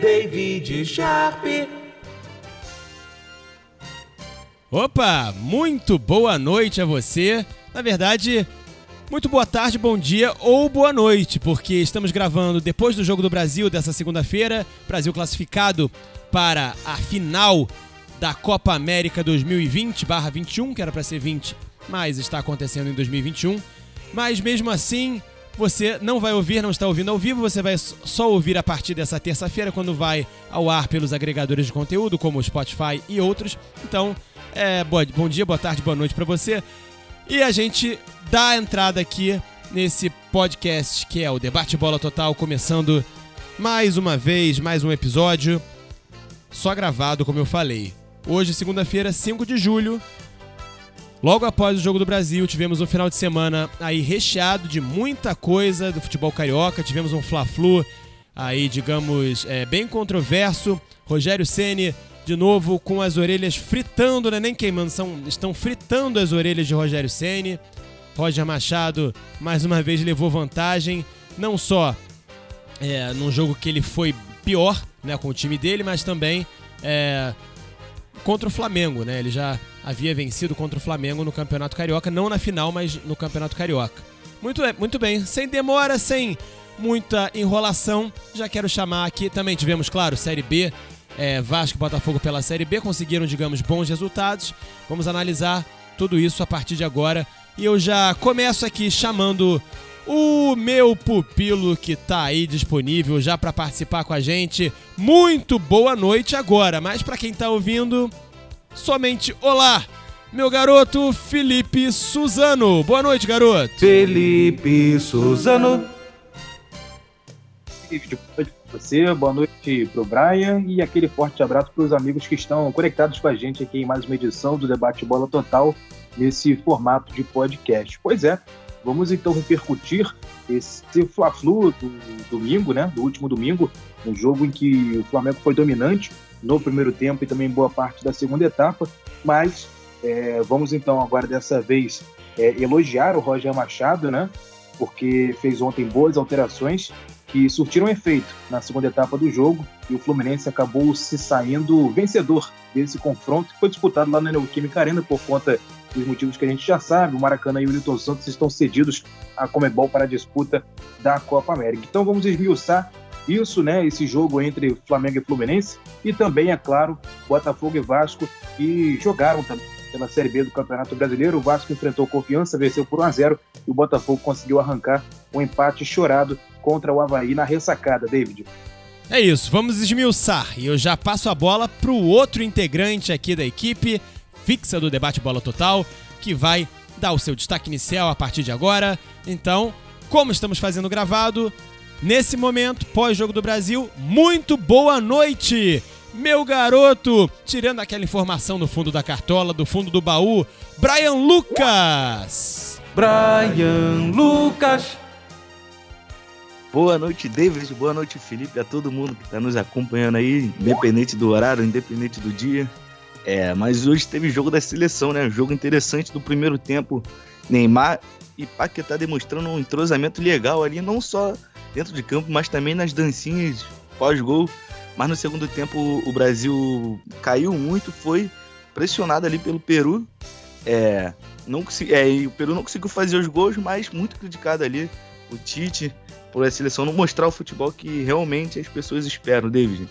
David Sharp. Opa, muito boa noite a você. Na verdade, muito boa tarde, bom dia ou boa noite, porque estamos gravando depois do Jogo do Brasil dessa segunda-feira. Brasil classificado para a final da Copa América 2020/21, que era para ser 20, mas está acontecendo em 2021. Mas mesmo assim, você não vai ouvir, não está ouvindo ao vivo, você vai só ouvir a partir dessa terça-feira, quando vai ao ar pelos agregadores de conteúdo, como o Spotify e outros. Então, é, bom dia, boa tarde, boa noite para você. E a gente dá a entrada aqui nesse podcast que é o Debate Bola Total, começando mais uma vez, mais um episódio, só gravado, como eu falei. Hoje, segunda-feira, 5 de julho, Logo após o Jogo do Brasil, tivemos um final de semana aí recheado de muita coisa do futebol carioca. Tivemos um Fla-Flu aí, digamos, é, bem controverso. Rogério Ceni de novo com as orelhas fritando, né? nem queimando, são, estão fritando as orelhas de Rogério Ceni. Roger Machado mais uma vez levou vantagem, não só é, num jogo que ele foi pior né, com o time dele, mas também é, contra o Flamengo, né? Ele já havia vencido contra o Flamengo no Campeonato Carioca, não na final, mas no Campeonato Carioca. Muito, muito bem, sem demora, sem muita enrolação, já quero chamar aqui. Também tivemos, claro, Série B, é, Vasco e Botafogo pela Série B, conseguiram, digamos, bons resultados. Vamos analisar tudo isso a partir de agora. E eu já começo aqui chamando o meu pupilo que tá aí disponível já para participar com a gente. Muito boa noite agora, mas para quem tá ouvindo, somente olá. Meu garoto Felipe Suzano. Boa noite, garoto. Felipe Suzano. Boa noite para você, boa noite para o Brian e aquele forte abraço para os amigos que estão conectados com a gente aqui em mais uma edição do Debate Bola Total, nesse formato de podcast. Pois é, Vamos então repercutir esse Fla-Flu do domingo, né? Do último domingo, um jogo em que o Flamengo foi dominante no primeiro tempo e também boa parte da segunda etapa, mas é, vamos então agora dessa vez é, elogiar o Roger Machado, né? Porque fez ontem boas alterações que surtiram efeito na segunda etapa do jogo e o Fluminense acabou se saindo vencedor desse confronto que foi disputado lá na Neoquímica Arena por conta dos motivos que a gente já sabe, o Maracanã e o Newton Santos estão cedidos à Comebol para a disputa da Copa América. Então vamos esmiuçar isso, né, esse jogo entre Flamengo e Fluminense e também, é claro, Botafogo e Vasco que jogaram também pela Série B do Campeonato Brasileiro. O Vasco enfrentou Confiança, venceu por 1 a 0 e o Botafogo conseguiu arrancar um empate chorado contra o Havaí na ressacada, David. É isso, vamos esmiuçar. E eu já passo a bola para o outro integrante aqui da equipe, fixa do debate Bola Total, que vai dar o seu destaque inicial a partir de agora. Então, como estamos fazendo gravado, nesse momento, pós-jogo do Brasil, muito boa noite! Meu garoto, tirando aquela informação do fundo da cartola, do fundo do baú, Brian Lucas! Brian Lucas! Boa noite, David. Boa noite, Felipe. A todo mundo que está nos acompanhando aí, independente do horário, independente do dia. É, mas hoje teve jogo da seleção, né? Jogo interessante do primeiro tempo. Neymar e Paquetá demonstrando um entrosamento legal ali, não só dentro de campo, mas também nas dancinhas pós-gol. Mas no segundo tempo o Brasil caiu muito, foi pressionado ali pelo Peru. É, não, é, o Peru não conseguiu fazer os gols, mas muito criticado ali o Tite por a seleção não mostrar o futebol que realmente as pessoas esperam, David.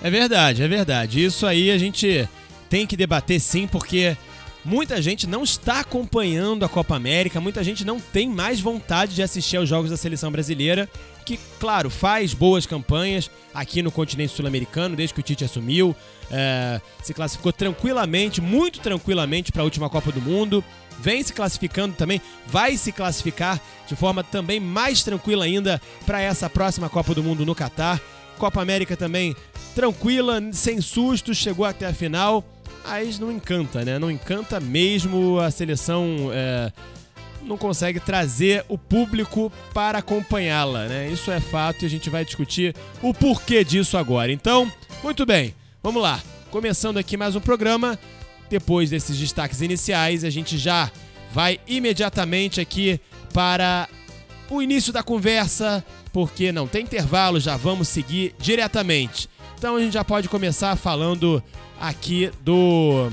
É verdade, é verdade. Isso aí a gente tem que debater sim, porque muita gente não está acompanhando a Copa América, muita gente não tem mais vontade de assistir aos jogos da seleção brasileira, que, claro, faz boas campanhas aqui no continente sul-americano, desde que o Tite assumiu, é, se classificou tranquilamente, muito tranquilamente para a última Copa do Mundo, vem se classificando também, vai se classificar de forma também mais tranquila ainda para essa próxima Copa do Mundo no Catar. Copa América também tranquila, sem sustos, chegou até a final mas não encanta, né? Não encanta mesmo a seleção. É, não consegue trazer o público para acompanhá-la, né? Isso é fato e a gente vai discutir o porquê disso agora. Então, muito bem, vamos lá. Começando aqui mais um programa. Depois desses destaques iniciais, a gente já vai imediatamente aqui para o início da conversa, porque não tem intervalo, já vamos seguir diretamente. Então a gente já pode começar falando aqui do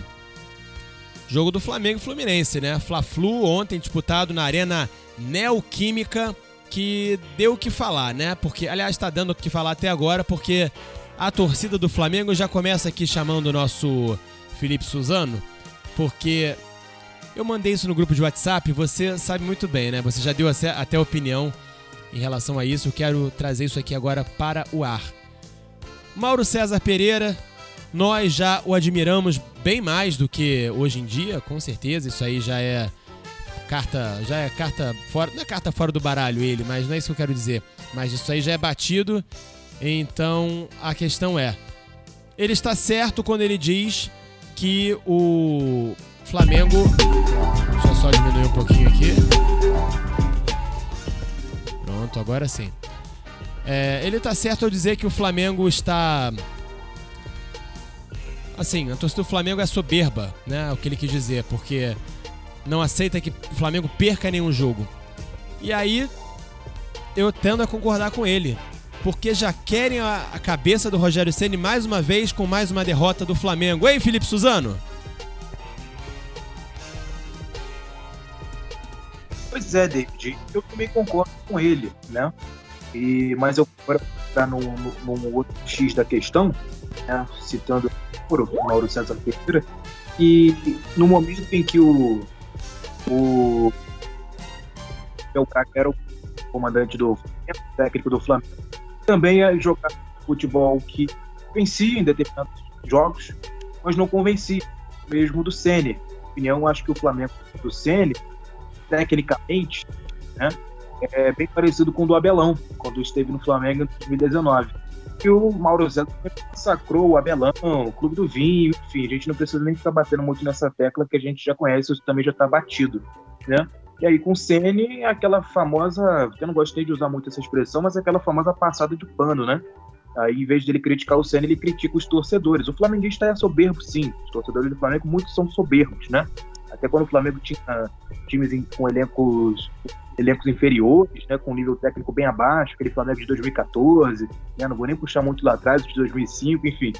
jogo do Flamengo e Fluminense, né? Fla-Flu ontem disputado na Arena Neoquímica, que deu o que falar, né? Porque, aliás, está dando o que falar até agora, porque a torcida do Flamengo já começa aqui chamando o nosso Felipe Suzano, porque eu mandei isso no grupo de WhatsApp, você sabe muito bem, né? Você já deu até opinião em relação a isso. Eu quero trazer isso aqui agora para o ar. Mauro César Pereira, nós já o admiramos bem mais do que hoje em dia, com certeza. Isso aí já é carta, já é carta fora, não é carta fora do baralho ele, mas não é isso que eu quero dizer. Mas isso aí já é batido. Então a questão é, ele está certo quando ele diz que o Flamengo. Deixa eu só diminuir um pouquinho aqui. Pronto, agora sim. É, ele está certo ao dizer que o Flamengo está. Assim, a torcida do Flamengo é soberba, né? O que ele quis dizer, porque não aceita que o Flamengo perca nenhum jogo. E aí, eu tendo a concordar com ele. Porque já querem a, cabeça do Rogério Ceni mais uma vez com mais uma derrota do Flamengo. Ei, Felipe Suzano? Pois é, David, eu também concordo com ele, né? E, mas eu quero entrar num outro X da questão, né? citando o Mauro César Pereira, e no momento em que o, o o era o comandante do técnico do Flamengo, também é jogar futebol que vencia em determinados jogos, mas não convencia, mesmo do Sene. opinião, acho que o Flamengo do Sene tecnicamente, né, é bem parecido com o do Abelão, quando esteve no Flamengo em 2019. E o Mauro Zé massacrou o Abelão, o Clube do Vinho, enfim, a gente não precisa nem ficar batendo muito nessa tecla que a gente já conhece, isso também já está batido, né? E aí com o Ceni, aquela famosa, eu não gostei de usar muito essa expressão, mas aquela famosa passada de pano, né? Aí, em vez de ele criticar o Senna, ele critica os torcedores. O flamenguista é soberbo, sim. Os torcedores do Flamengo, muitos são soberbos, né? Até quando o Flamengo tinha times com elencos, elencos inferiores, né, com nível técnico bem abaixo, aquele Flamengo de 2014, né, não vou nem puxar muito lá atrás, de 2005, enfim.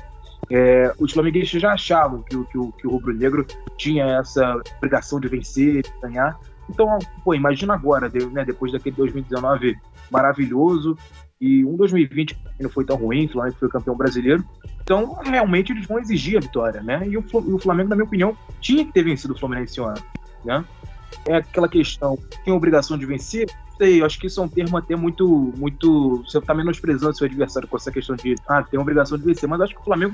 É, os flamenguistas já achavam que, que, que o rubro-negro tinha essa obrigação de vencer, de ganhar. Então, pô, imagina agora, né, depois daquele 2019 maravilhoso, e um 2020 que não foi tão ruim, o Flamengo foi campeão brasileiro. Então, realmente, eles vão exigir a vitória, né? E o Flamengo, na minha opinião, tinha que ter vencido o Fluminense esse ano, né? É aquela questão, tem obrigação de vencer? Sei, acho que isso é um termo até muito, muito. Você está menosprezando seu adversário com essa questão de, ah, tem obrigação de vencer, mas acho que o Flamengo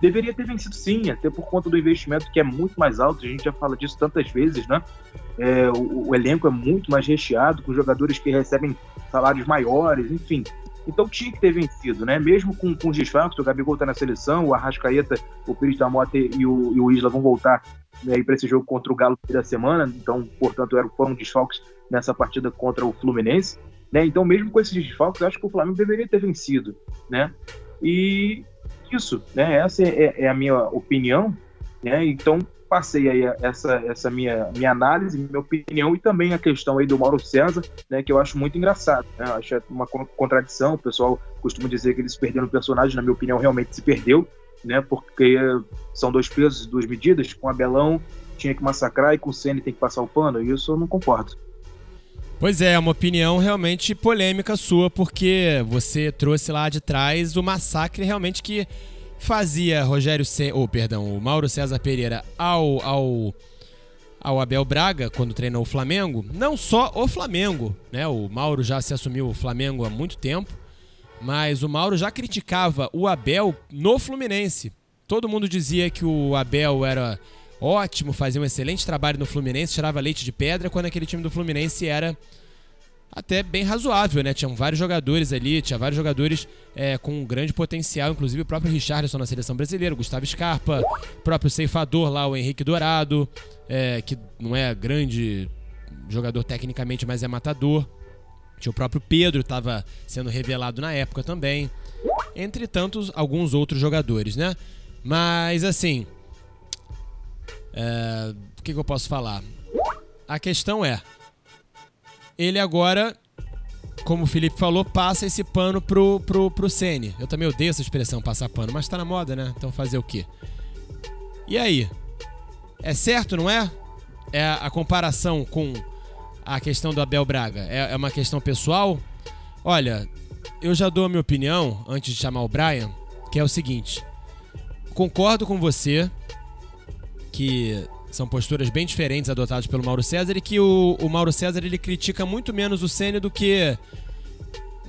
deveria ter vencido sim, até por conta do investimento que é muito mais alto, a gente já fala disso tantas vezes, né? É, o, o elenco é muito mais recheado, com jogadores que recebem salários maiores, enfim. Então tinha que ter vencido, né? Mesmo com, com os desfalques, o Gabigol tá na seleção, o Arrascaeta, o Pires da Mota e o, e o Isla vão voltar né, para esse jogo contra o Galo da semana, então, portanto, foram desfalques nessa partida contra o Fluminense, né? Então, mesmo com esses desfalques, eu acho que o Flamengo deveria ter vencido, né? E isso, né? Essa é, é a minha opinião, né? Então, passei aí essa, essa minha, minha análise, minha opinião e também a questão aí do Mauro César, né, que eu acho muito engraçado. Né? Acho uma contradição. O pessoal costuma dizer que eles perderam o personagem, na minha opinião, realmente se perdeu, né? Porque são dois pesos, duas medidas. Com o Abelão tinha que massacrar e com o Ceni tem que passar o pano. E isso eu não concordo. Pois é, uma opinião realmente polêmica sua, porque você trouxe lá de trás o massacre realmente que fazia Rogério C... ou oh, perdão, o Mauro César Pereira ao, ao ao Abel Braga quando treinou o Flamengo, não só o Flamengo, né? O Mauro já se assumiu o Flamengo há muito tempo, mas o Mauro já criticava o Abel no Fluminense. Todo mundo dizia que o Abel era ótimo, fazia um excelente trabalho no Fluminense, tirava leite de pedra, quando aquele time do Fluminense era até bem razoável, né? Tinham vários jogadores ali, tinha vários jogadores é, com um grande potencial, inclusive o próprio Richardson na seleção brasileira, Gustavo Scarpa, o próprio ceifador lá, o Henrique Dourado, é, que não é grande jogador tecnicamente, mas é matador. Tinha o próprio Pedro, estava sendo revelado na época também. Entre tantos, alguns outros jogadores, né? Mas assim. É, o que, que eu posso falar? A questão é: ele agora como o Felipe falou, passa esse pano pro, pro, pro Sene. Eu também odeio essa expressão, passar pano, mas tá na moda, né? Então fazer o quê? E aí? É certo, não é? É a comparação com a questão do Abel Braga? É, é uma questão pessoal? Olha, eu já dou a minha opinião, antes de chamar o Brian, que é o seguinte. Concordo com você que são posturas bem diferentes adotadas pelo Mauro César e que o, o Mauro César ele critica muito menos o Senna do que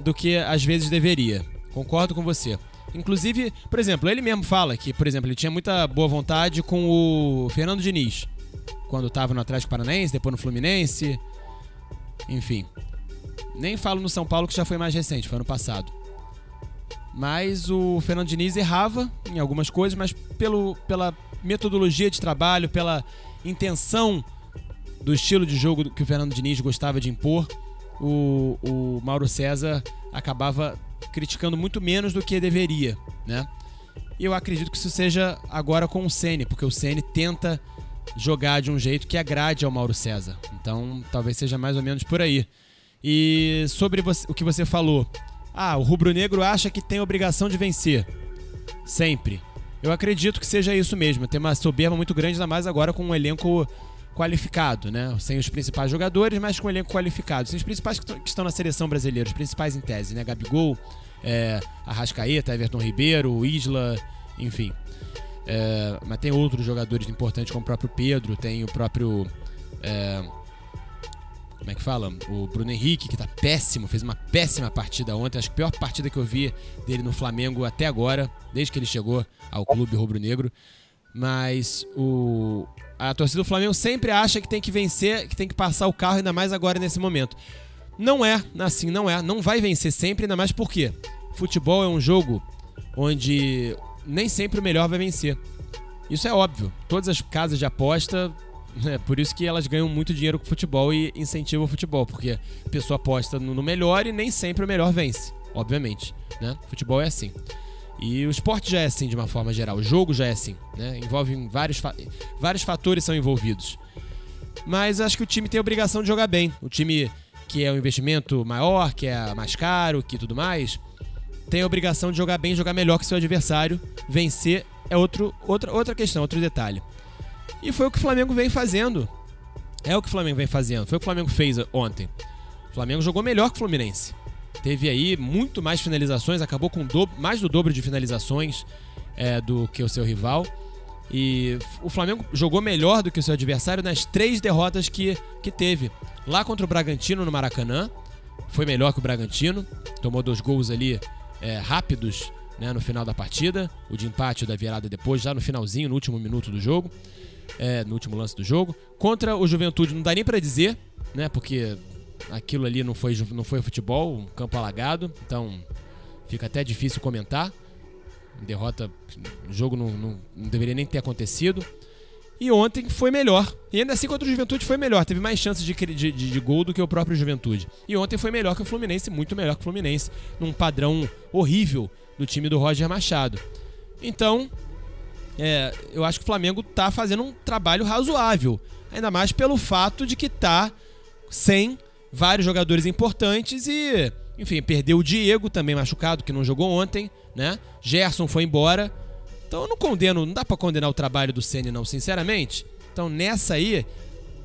do que às vezes deveria. Concordo com você. Inclusive, por exemplo, ele mesmo fala que, por exemplo, ele tinha muita boa vontade com o Fernando Diniz, quando estava no Atlético Paranaense, depois no Fluminense, enfim. Nem falo no São Paulo que já foi mais recente, foi ano passado. Mas o Fernando Diniz errava em algumas coisas, mas pelo, pela metodologia de trabalho, pela intenção do estilo de jogo que o Fernando Diniz gostava de impor, o, o Mauro César acabava criticando muito menos do que deveria, né? E eu acredito que isso seja agora com o Ceni, porque o Ceni tenta jogar de um jeito que agrade ao Mauro César. Então, talvez seja mais ou menos por aí. E sobre você, o que você falou, ah, o rubro-negro acha que tem obrigação de vencer. Sempre. Eu acredito que seja isso mesmo. Tem uma soberba muito grande, ainda mais agora com um elenco qualificado, né? Sem os principais jogadores, mas com um elenco qualificado. Sem os principais que estão na seleção brasileira, os principais em tese, né? Gabigol, é, Arrascaeta, Everton Ribeiro, Isla, enfim. É, mas tem outros jogadores importantes, como o próprio Pedro, tem o próprio. É, como é que fala? O Bruno Henrique, que tá péssimo, fez uma péssima partida ontem. Acho que a pior partida que eu vi dele no Flamengo até agora, desde que ele chegou ao clube rubro-negro. Mas o, a torcida do Flamengo sempre acha que tem que vencer, que tem que passar o carro, ainda mais agora nesse momento. Não é assim, não é. Não vai vencer sempre, ainda mais porque futebol é um jogo onde nem sempre o melhor vai vencer. Isso é óbvio. Todas as casas de aposta é por isso que elas ganham muito dinheiro com futebol e incentivam o futebol, porque a pessoa aposta no melhor e nem sempre o melhor vence, obviamente. Né? Futebol é assim. E o esporte já é assim de uma forma geral, o jogo já é assim, né? Envolve vários, fa vários fatores são envolvidos. Mas acho que o time tem a obrigação de jogar bem. O time que é um investimento maior, que é mais caro, que tudo mais, tem a obrigação de jogar bem, jogar melhor que seu adversário. Vencer é outro, outra, outra questão, outro detalhe. E foi o que o Flamengo vem fazendo. É o que o Flamengo vem fazendo. Foi o que o Flamengo fez ontem. O Flamengo jogou melhor que o Fluminense. Teve aí muito mais finalizações, acabou com do, mais do dobro de finalizações é, do que o seu rival. E o Flamengo jogou melhor do que o seu adversário nas três derrotas que, que teve. Lá contra o Bragantino no Maracanã, foi melhor que o Bragantino, tomou dois gols ali é, rápidos né, no final da partida, o de empate da virada depois, já no finalzinho, no último minuto do jogo é, no último lance do jogo. Contra o Juventude não dá nem para dizer, né? Porque aquilo ali não foi, não foi futebol, um campo alagado, então fica até difícil comentar. Derrota, jogo não, não, não, deveria nem ter acontecido. E ontem foi melhor. E ainda assim contra o Juventude foi melhor. Teve mais chances de, de, de, gol do que o próprio Juventude. E ontem foi melhor que o Fluminense, muito melhor que o Fluminense, num padrão horrível do time do Roger Machado. Então, é, eu acho que o Flamengo tá fazendo um trabalho razoável. Ainda mais pelo fato de que tá sem vários jogadores importantes e, enfim, perdeu o Diego também machucado, que não jogou ontem, né? Gerson foi embora. Então eu não condeno, não dá para condenar o trabalho do Ceni não, sinceramente. Então nessa aí,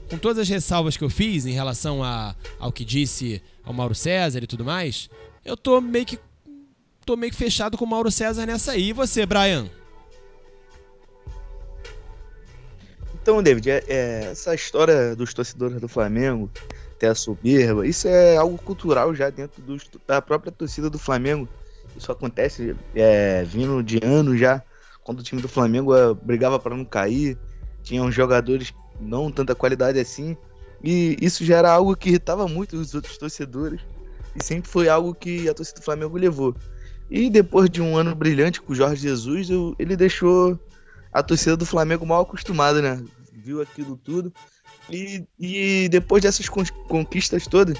com todas as ressalvas que eu fiz em relação a, ao que disse ao Mauro César e tudo mais, eu tô meio que tô meio que fechado com o Mauro César nessa aí. E você, Brian? Então, David, é, é, essa história dos torcedores do Flamengo ter a soberba, isso é algo cultural já dentro da própria torcida do Flamengo. Isso acontece é, vindo de anos já, quando o time do Flamengo é, brigava para não cair, tinham jogadores não tanta qualidade assim, e isso já era algo que irritava muito os outros torcedores, e sempre foi algo que a torcida do Flamengo levou. E depois de um ano brilhante com o Jorge Jesus, ele deixou a torcida do Flamengo mal acostumada, né? Viu aquilo tudo. E, e depois dessas conquistas todas,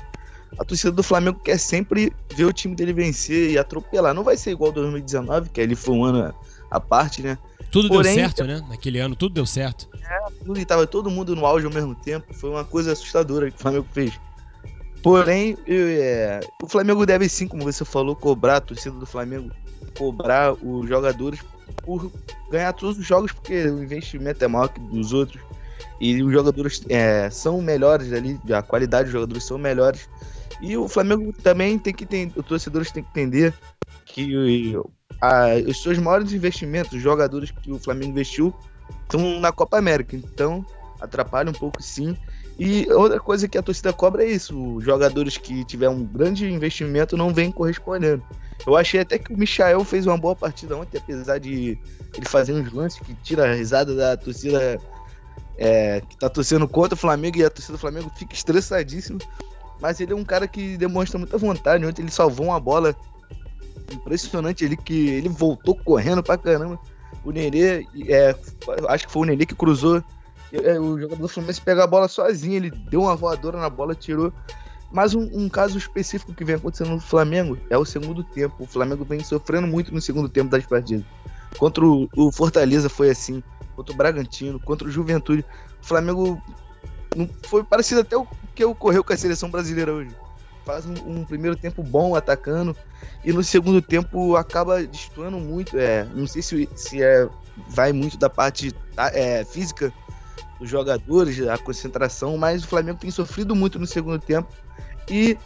a torcida do Flamengo quer sempre ver o time dele vencer e atropelar. Não vai ser igual 2019, que ali foi um ano à parte, né? Tudo Porém, deu certo, né? Naquele ano tudo deu certo. É, tudo, e tava todo mundo no auge ao mesmo tempo. Foi uma coisa assustadora que o Flamengo fez. Porém, eu, é, o Flamengo deve sim, como você falou, cobrar a torcida do Flamengo, cobrar os jogadores por ganhar todos os jogos, porque o investimento é maior que dos outros. E os jogadores é, são melhores ali, a qualidade dos jogadores são melhores. E o Flamengo também tem que entender, os torcedores têm que entender que a, os seus maiores investimentos, os jogadores que o Flamengo investiu, estão na Copa América. Então, atrapalha um pouco sim. E outra coisa que a torcida cobra é isso: os jogadores que tiver um grande investimento não vêm correspondendo. Eu achei até que o Michael fez uma boa partida ontem, apesar de ele fazer uns lances que tira a risada da torcida é, que tá torcendo contra o Flamengo e a torcida do Flamengo fica estressadíssima. Mas ele é um cara que demonstra muita vontade. Ontem ele salvou uma bola impressionante ali, que ele voltou correndo pra caramba. O Nenê, é, acho que foi o Nenê que cruzou é, o jogador do Fluminense pega a bola sozinho, ele deu uma voadora na bola, tirou. Mas um, um, caso específico que vem acontecendo no Flamengo é o segundo tempo. O Flamengo vem sofrendo muito no segundo tempo das partidas. Contra o, o Fortaleza foi assim, contra o Bragantino, contra o Juventude. O Flamengo foi parecido até o que ocorreu com a seleção brasileira hoje. Faz um, um primeiro tempo bom atacando e no segundo tempo acaba destoando muito. É, não sei se, se é, vai muito da parte é, física dos jogadores, a concentração, mas o Flamengo tem sofrido muito no segundo tempo. E,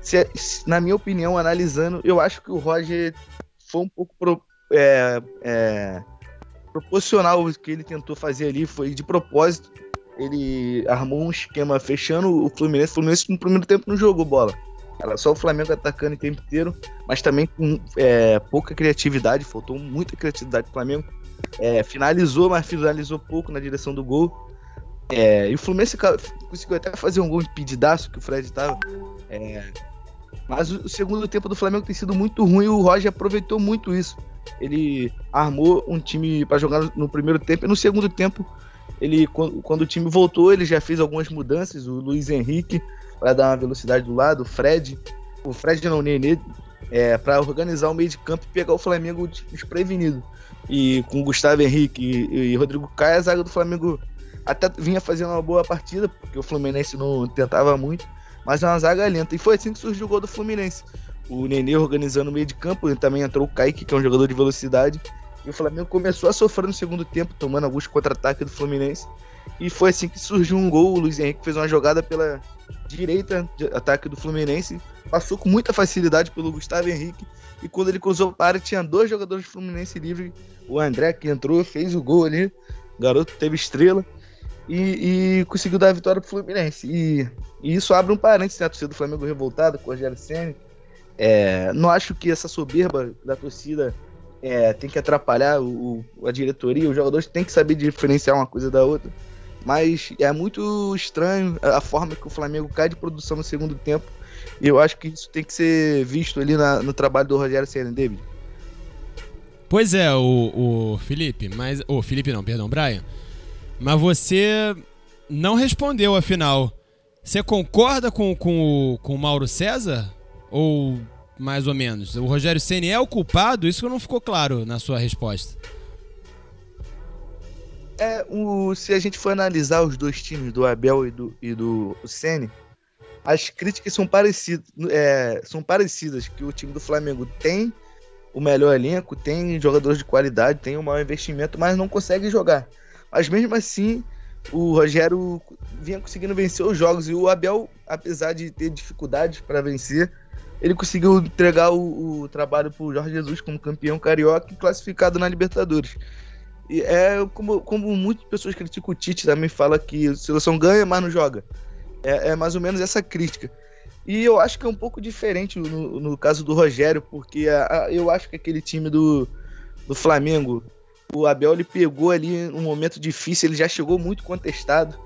se, na minha opinião, analisando, eu acho que o Roger foi um pouco pro, é, é, proporcional o que ele tentou fazer ali, foi de propósito. Ele armou um esquema fechando o Fluminense. O Fluminense no primeiro tempo não jogou bola. Era só o Flamengo atacando o tempo inteiro, mas também com é, pouca criatividade, faltou muita criatividade pro Flamengo. É, finalizou, mas finalizou pouco na direção do gol. É, e o Fluminense conseguiu até fazer um gol impedidaço que o Fred tava. É, mas o segundo tempo do Flamengo tem sido muito ruim e o Roger aproveitou muito isso. Ele armou um time para jogar no primeiro tempo e no segundo tempo, ele quando o time voltou, ele já fez algumas mudanças. O Luiz Henrique para dar uma velocidade do lado, o Fred, o Fred não, Nenê, é, para organizar o meio de campo e pegar o Flamengo desprevenido. E com o Gustavo Henrique e, e Rodrigo Caio, a zaga do Flamengo até vinha fazendo uma boa partida, porque o Fluminense não tentava muito, mas é uma zaga lenta. E foi assim que surgiu o gol do Fluminense. O Nenê organizando o meio de campo, também entrou o Kaique, que é um jogador de velocidade. E o Flamengo começou a sofrer no segundo tempo, tomando alguns contra-ataques do Fluminense. E foi assim que surgiu um gol. O Luiz Henrique fez uma jogada pela direita de ataque do Fluminense. Passou com muita facilidade pelo Gustavo Henrique. E quando ele cruzou para área, tinha dois jogadores do Fluminense livre. O André, que entrou, fez o gol ali. O garoto teve estrela e, e conseguiu dar a vitória pro Fluminense. E, e isso abre um parênteses, né? A torcida do Flamengo revoltada com o Rogério Senna. É, não acho que essa soberba da torcida é, tem que atrapalhar o, a diretoria. Os jogadores têm que saber diferenciar uma coisa da outra. Mas é muito estranho a forma que o Flamengo cai de produção no segundo tempo. E eu acho que isso tem que ser visto ali na, no trabalho do Rogério Senna, David. Pois é, o, o Felipe, mas. O Felipe não, perdão, Brian. Mas você não respondeu, afinal. Você concorda com, com, com o Mauro César? Ou mais ou menos? O Rogério Ceni é o culpado? Isso não ficou claro na sua resposta. É, o, se a gente for analisar os dois times, do Abel e do, e do Ceni, as críticas são parecidas, é, são parecidas, que o time do Flamengo tem o melhor elenco, tem jogadores de qualidade, tem o maior investimento, mas não consegue jogar. Mas mesmo assim, o Rogério vinha conseguindo vencer os jogos. E o Abel, apesar de ter dificuldades para vencer, ele conseguiu entregar o, o trabalho para o Jorge Jesus como campeão carioca e classificado na Libertadores. E é como, como muitas pessoas criticam o Tite, também fala que a seleção ganha, mas não joga. É, é, mais ou menos essa crítica. E eu acho que é um pouco diferente no, no caso do Rogério, porque a, a, eu acho que aquele time do, do Flamengo o Abel ele pegou ali um momento difícil, ele já chegou muito contestado.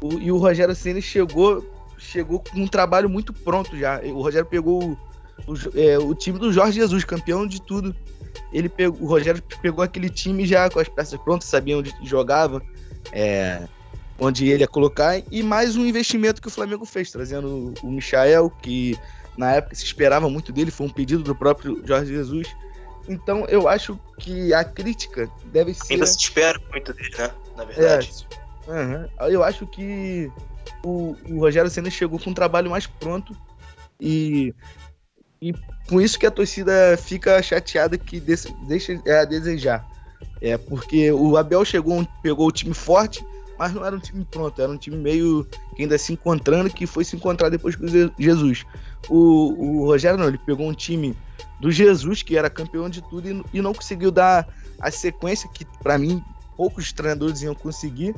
O, e o Rogério Ceni chegou chegou com um trabalho muito pronto já. O Rogério pegou o, o, é, o time do Jorge Jesus, campeão de tudo. Ele pegou, o Rogério pegou aquele time já com as peças prontas, sabia onde jogava, é, onde ele ia colocar, e mais um investimento que o Flamengo fez, trazendo o Michael, que na época se esperava muito dele, foi um pedido do próprio Jorge Jesus. Então eu acho que a crítica deve ser. Ainda se espera muito dele, né? Na verdade. É. Uhum. Eu acho que o, o Rogério Senna chegou com um trabalho mais pronto E, e com isso que a torcida fica chateada que deixa é, a desejar. É porque o Abel chegou, pegou o time forte, mas não era um time pronto, era um time meio que ainda se encontrando, que foi se encontrar depois com Jesus. O, o Rogério não, ele pegou um time do Jesus, que era campeão de tudo, e, e não conseguiu dar a sequência que, para mim, poucos treinadores iam conseguir.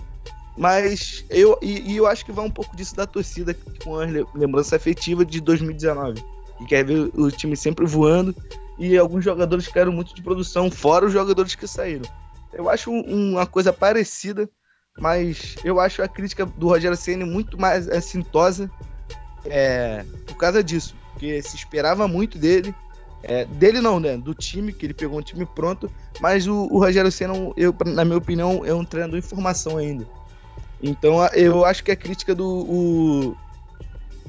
Mas eu, e, e, eu acho que vai um pouco disso da torcida, com a lembrança afetiva de 2019, que quer ver o time sempre voando, e alguns jogadores que eram muito de produção, fora os jogadores que saíram. Eu acho uma coisa parecida mas eu acho a crítica do Rogério Ceni muito mais assintosa é, por causa disso, porque se esperava muito dele, é, dele não, né, do time, que ele pegou um time pronto, mas o, o Rogério Ceni, eu, na minha opinião, é um treinador em formação ainda. Então eu acho que a crítica do o,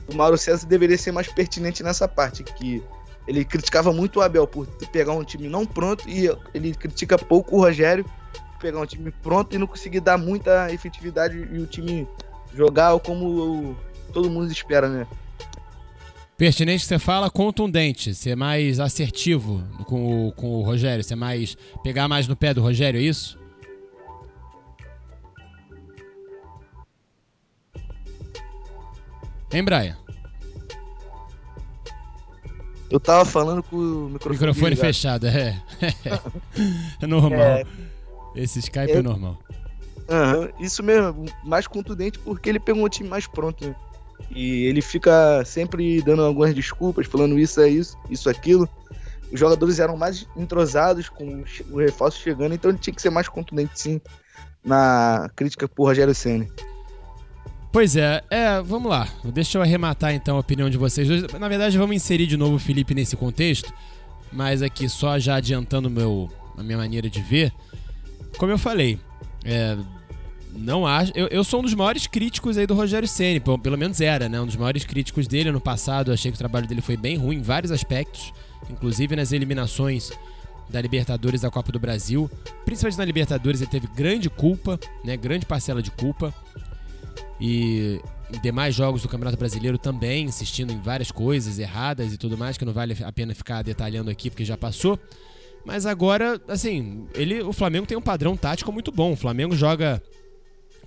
o Mauro César deveria ser mais pertinente nessa parte, que ele criticava muito o Abel por pegar um time não pronto e ele critica pouco o Rogério pegar um time pronto e não conseguir dar muita efetividade e o time jogar como todo mundo espera, né? Pertinente você fala contundente, ser mais assertivo com o, com o Rogério, ser mais. pegar mais no pé do Rogério, é isso? Hein, Brian? Eu tava falando com o microfone, microfone fechado, é. é normal. É, esse Skype é, é normal. Uhum, isso mesmo, mais contundente porque ele pegou um time mais pronto, né? E ele fica sempre dando algumas desculpas, falando isso é isso, isso aquilo. Os jogadores eram mais entrosados com o reforço chegando, então ele tinha que ser mais contundente sim na crítica por Rogério Senna. Pois é, é, vamos lá. Deixa eu arrematar então a opinião de vocês dois. Na verdade, vamos inserir de novo o Felipe nesse contexto, mas aqui só já adiantando meu, a minha maneira de ver. Como eu falei, é, não acho. Eu, eu, sou um dos maiores críticos aí do Rogério Ceni, pelo menos era, né? Um dos maiores críticos dele ano passado. achei que o trabalho dele foi bem ruim em vários aspectos, inclusive nas eliminações da Libertadores da Copa do Brasil. Principalmente na Libertadores ele teve grande culpa, né? Grande parcela de culpa. E em demais jogos do Campeonato Brasileiro também, insistindo em várias coisas erradas e tudo mais, que não vale a pena ficar detalhando aqui porque já passou. Mas agora, assim, ele, o Flamengo tem um padrão tático muito bom. O Flamengo joga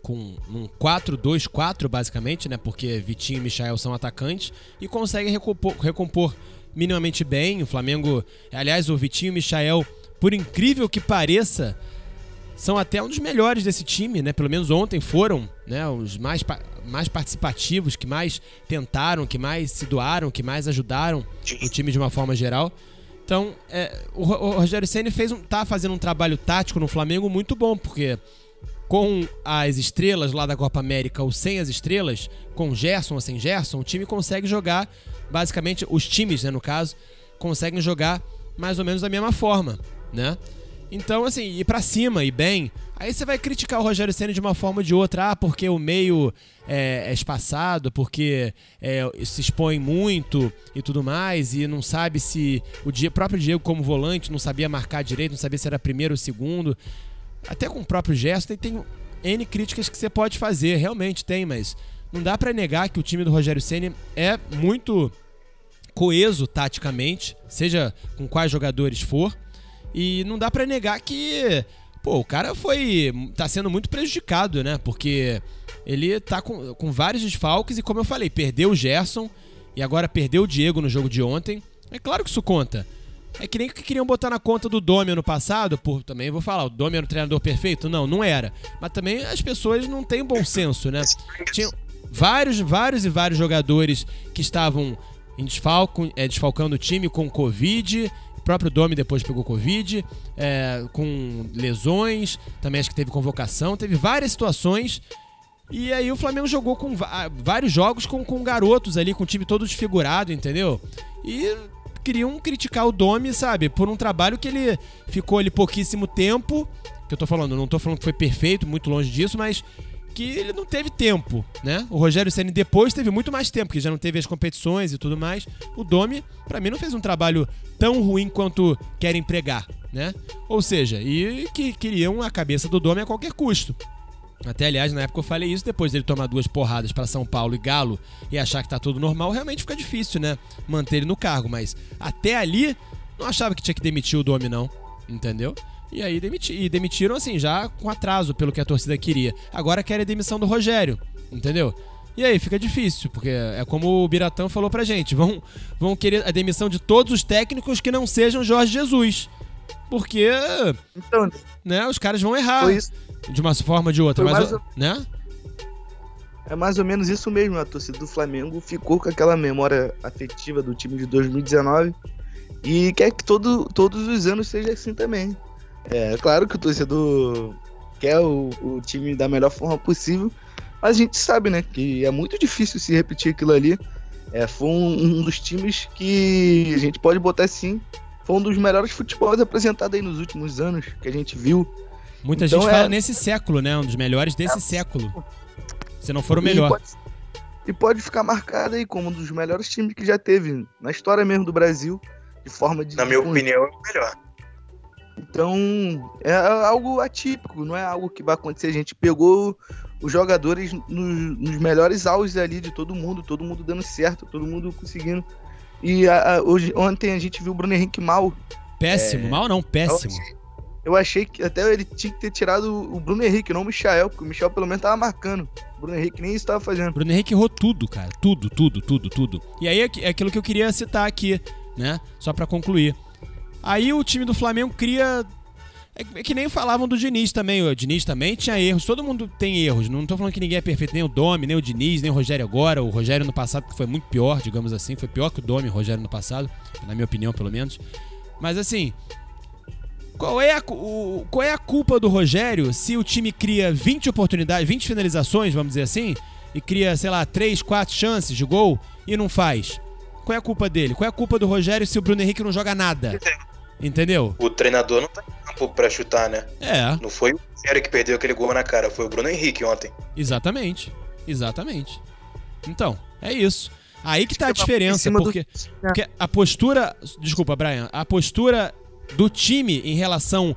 com um 4-2-4, basicamente, né? Porque Vitinho e Michael são atacantes e consegue recompor, recompor minimamente bem. O Flamengo, aliás, o Vitinho e Michael, por incrível que pareça, são até um dos melhores desse time, né? Pelo menos ontem foram, né? Os mais, mais participativos, que mais tentaram, que mais se doaram, que mais ajudaram o time de uma forma geral. Então, é, o, o, Rogério Ceni fez um, tá fazendo um trabalho tático no Flamengo muito bom, porque com as estrelas lá da Copa América ou sem as estrelas, com Gerson ou sem Gerson, o time consegue jogar, basicamente, os times, né, no caso, conseguem jogar mais ou menos da mesma forma, né? Então, assim, ir para cima e bem. Aí você vai criticar o Rogério Senna de uma forma ou de outra, ah, porque o meio é, é espaçado, porque é, se expõe muito e tudo mais, e não sabe se o próprio Diego, como volante, não sabia marcar direito, não sabia se era primeiro ou segundo. Até com o próprio gesto, tem N críticas que você pode fazer, realmente tem, mas não dá para negar que o time do Rogério Senna é muito coeso taticamente, seja com quais jogadores for. E não dá para negar que, pô, o cara foi. tá sendo muito prejudicado, né? Porque ele tá com, com vários desfalques e, como eu falei, perdeu o Gerson e agora perdeu o Diego no jogo de ontem. É claro que isso conta. É que nem que queriam botar na conta do Domi ano passado, por também vou falar, o Domi era o treinador perfeito? Não, não era. Mas também as pessoas não têm bom senso, né? Tinham vários, vários e vários jogadores que estavam em desfalco, é, desfalcando o time com Covid próprio Domi depois pegou Covid, é, com lesões, também acho que teve convocação, teve várias situações. E aí o Flamengo jogou com vários jogos com, com garotos ali, com o time todo desfigurado, entendeu? E queriam criticar o Domi, sabe, por um trabalho que ele ficou ali pouquíssimo tempo. Que eu tô falando, não tô falando que foi perfeito, muito longe disso, mas que ele não teve tempo, né? O Rogério Ceni depois teve muito mais tempo, que já não teve as competições e tudo mais. O Domi, para mim, não fez um trabalho tão ruim quanto querem pregar, né? Ou seja, e que queriam a cabeça do Domi a qualquer custo. Até, aliás, na época eu falei isso, depois dele tomar duas porradas para São Paulo e Galo e achar que tá tudo normal, realmente fica difícil, né? Manter ele no cargo. Mas até ali, não achava que tinha que demitir o Domi, não. Entendeu? E aí demiti e demitiram, assim, já com atraso, pelo que a torcida queria. Agora querem a demissão do Rogério, entendeu? E aí fica difícil, porque é como o Biratão falou pra gente: vão, vão querer a demissão de todos os técnicos que não sejam Jorge Jesus. Porque. Então, né, os caras vão errar. De uma forma ou de outra. Mas, ou... né? É mais ou menos isso mesmo. A torcida do Flamengo ficou com aquela memória afetiva do time de 2019 e quer que todo, todos os anos seja assim também. É claro que o torcedor quer o, o time da melhor forma possível, mas a gente sabe, né, que é muito difícil se repetir aquilo ali. É, foi um, um dos times que a gente pode botar assim, foi um dos melhores futebols apresentados aí nos últimos anos que a gente viu. Muita então, gente é... fala nesse século, né? Um dos melhores desse é... século. Se não for o melhor. E pode, e pode ficar marcado aí como um dos melhores times que já teve na história mesmo do Brasil, de forma de. Na minha opinião, é o melhor. Então, é algo atípico, não é algo que vai acontecer. A gente pegou os jogadores nos, nos melhores auges ali de todo mundo, todo mundo dando certo, todo mundo conseguindo. E a, a, hoje, ontem a gente viu o Bruno Henrique mal. Péssimo, é... mal não, péssimo. Eu achei que até ele tinha que ter tirado o Bruno Henrique, não o Michel, porque o Michel pelo menos tava marcando. O Bruno Henrique nem isso tava fazendo. Bruno Henrique errou tudo, cara. Tudo, tudo, tudo, tudo. E aí é, é aquilo que eu queria citar aqui, né? Só para concluir. Aí o time do Flamengo cria. É, é que nem falavam do Diniz também. O Diniz também tinha erros. Todo mundo tem erros. Não tô falando que ninguém é perfeito. Nem o Domi, nem o Diniz, nem o Rogério agora. O Rogério no passado, que foi muito pior, digamos assim. Foi pior que o Domi, o Rogério no passado. Na minha opinião, pelo menos. Mas assim, qual é, a, o, qual é a culpa do Rogério se o time cria 20 oportunidades, 20 finalizações, vamos dizer assim, e cria, sei lá, 3, 4 chances de gol e não faz? Qual é a culpa dele? Qual é a culpa do Rogério se o Bruno Henrique não joga nada? Entendeu? O treinador não tá em campo pra chutar, né? É. Não foi o Rogério que perdeu aquele gol na cara, foi o Bruno Henrique ontem. Exatamente. Exatamente. Então, é isso. Aí que tá a diferença, porque, porque a postura. Desculpa, Brian. A postura do time em relação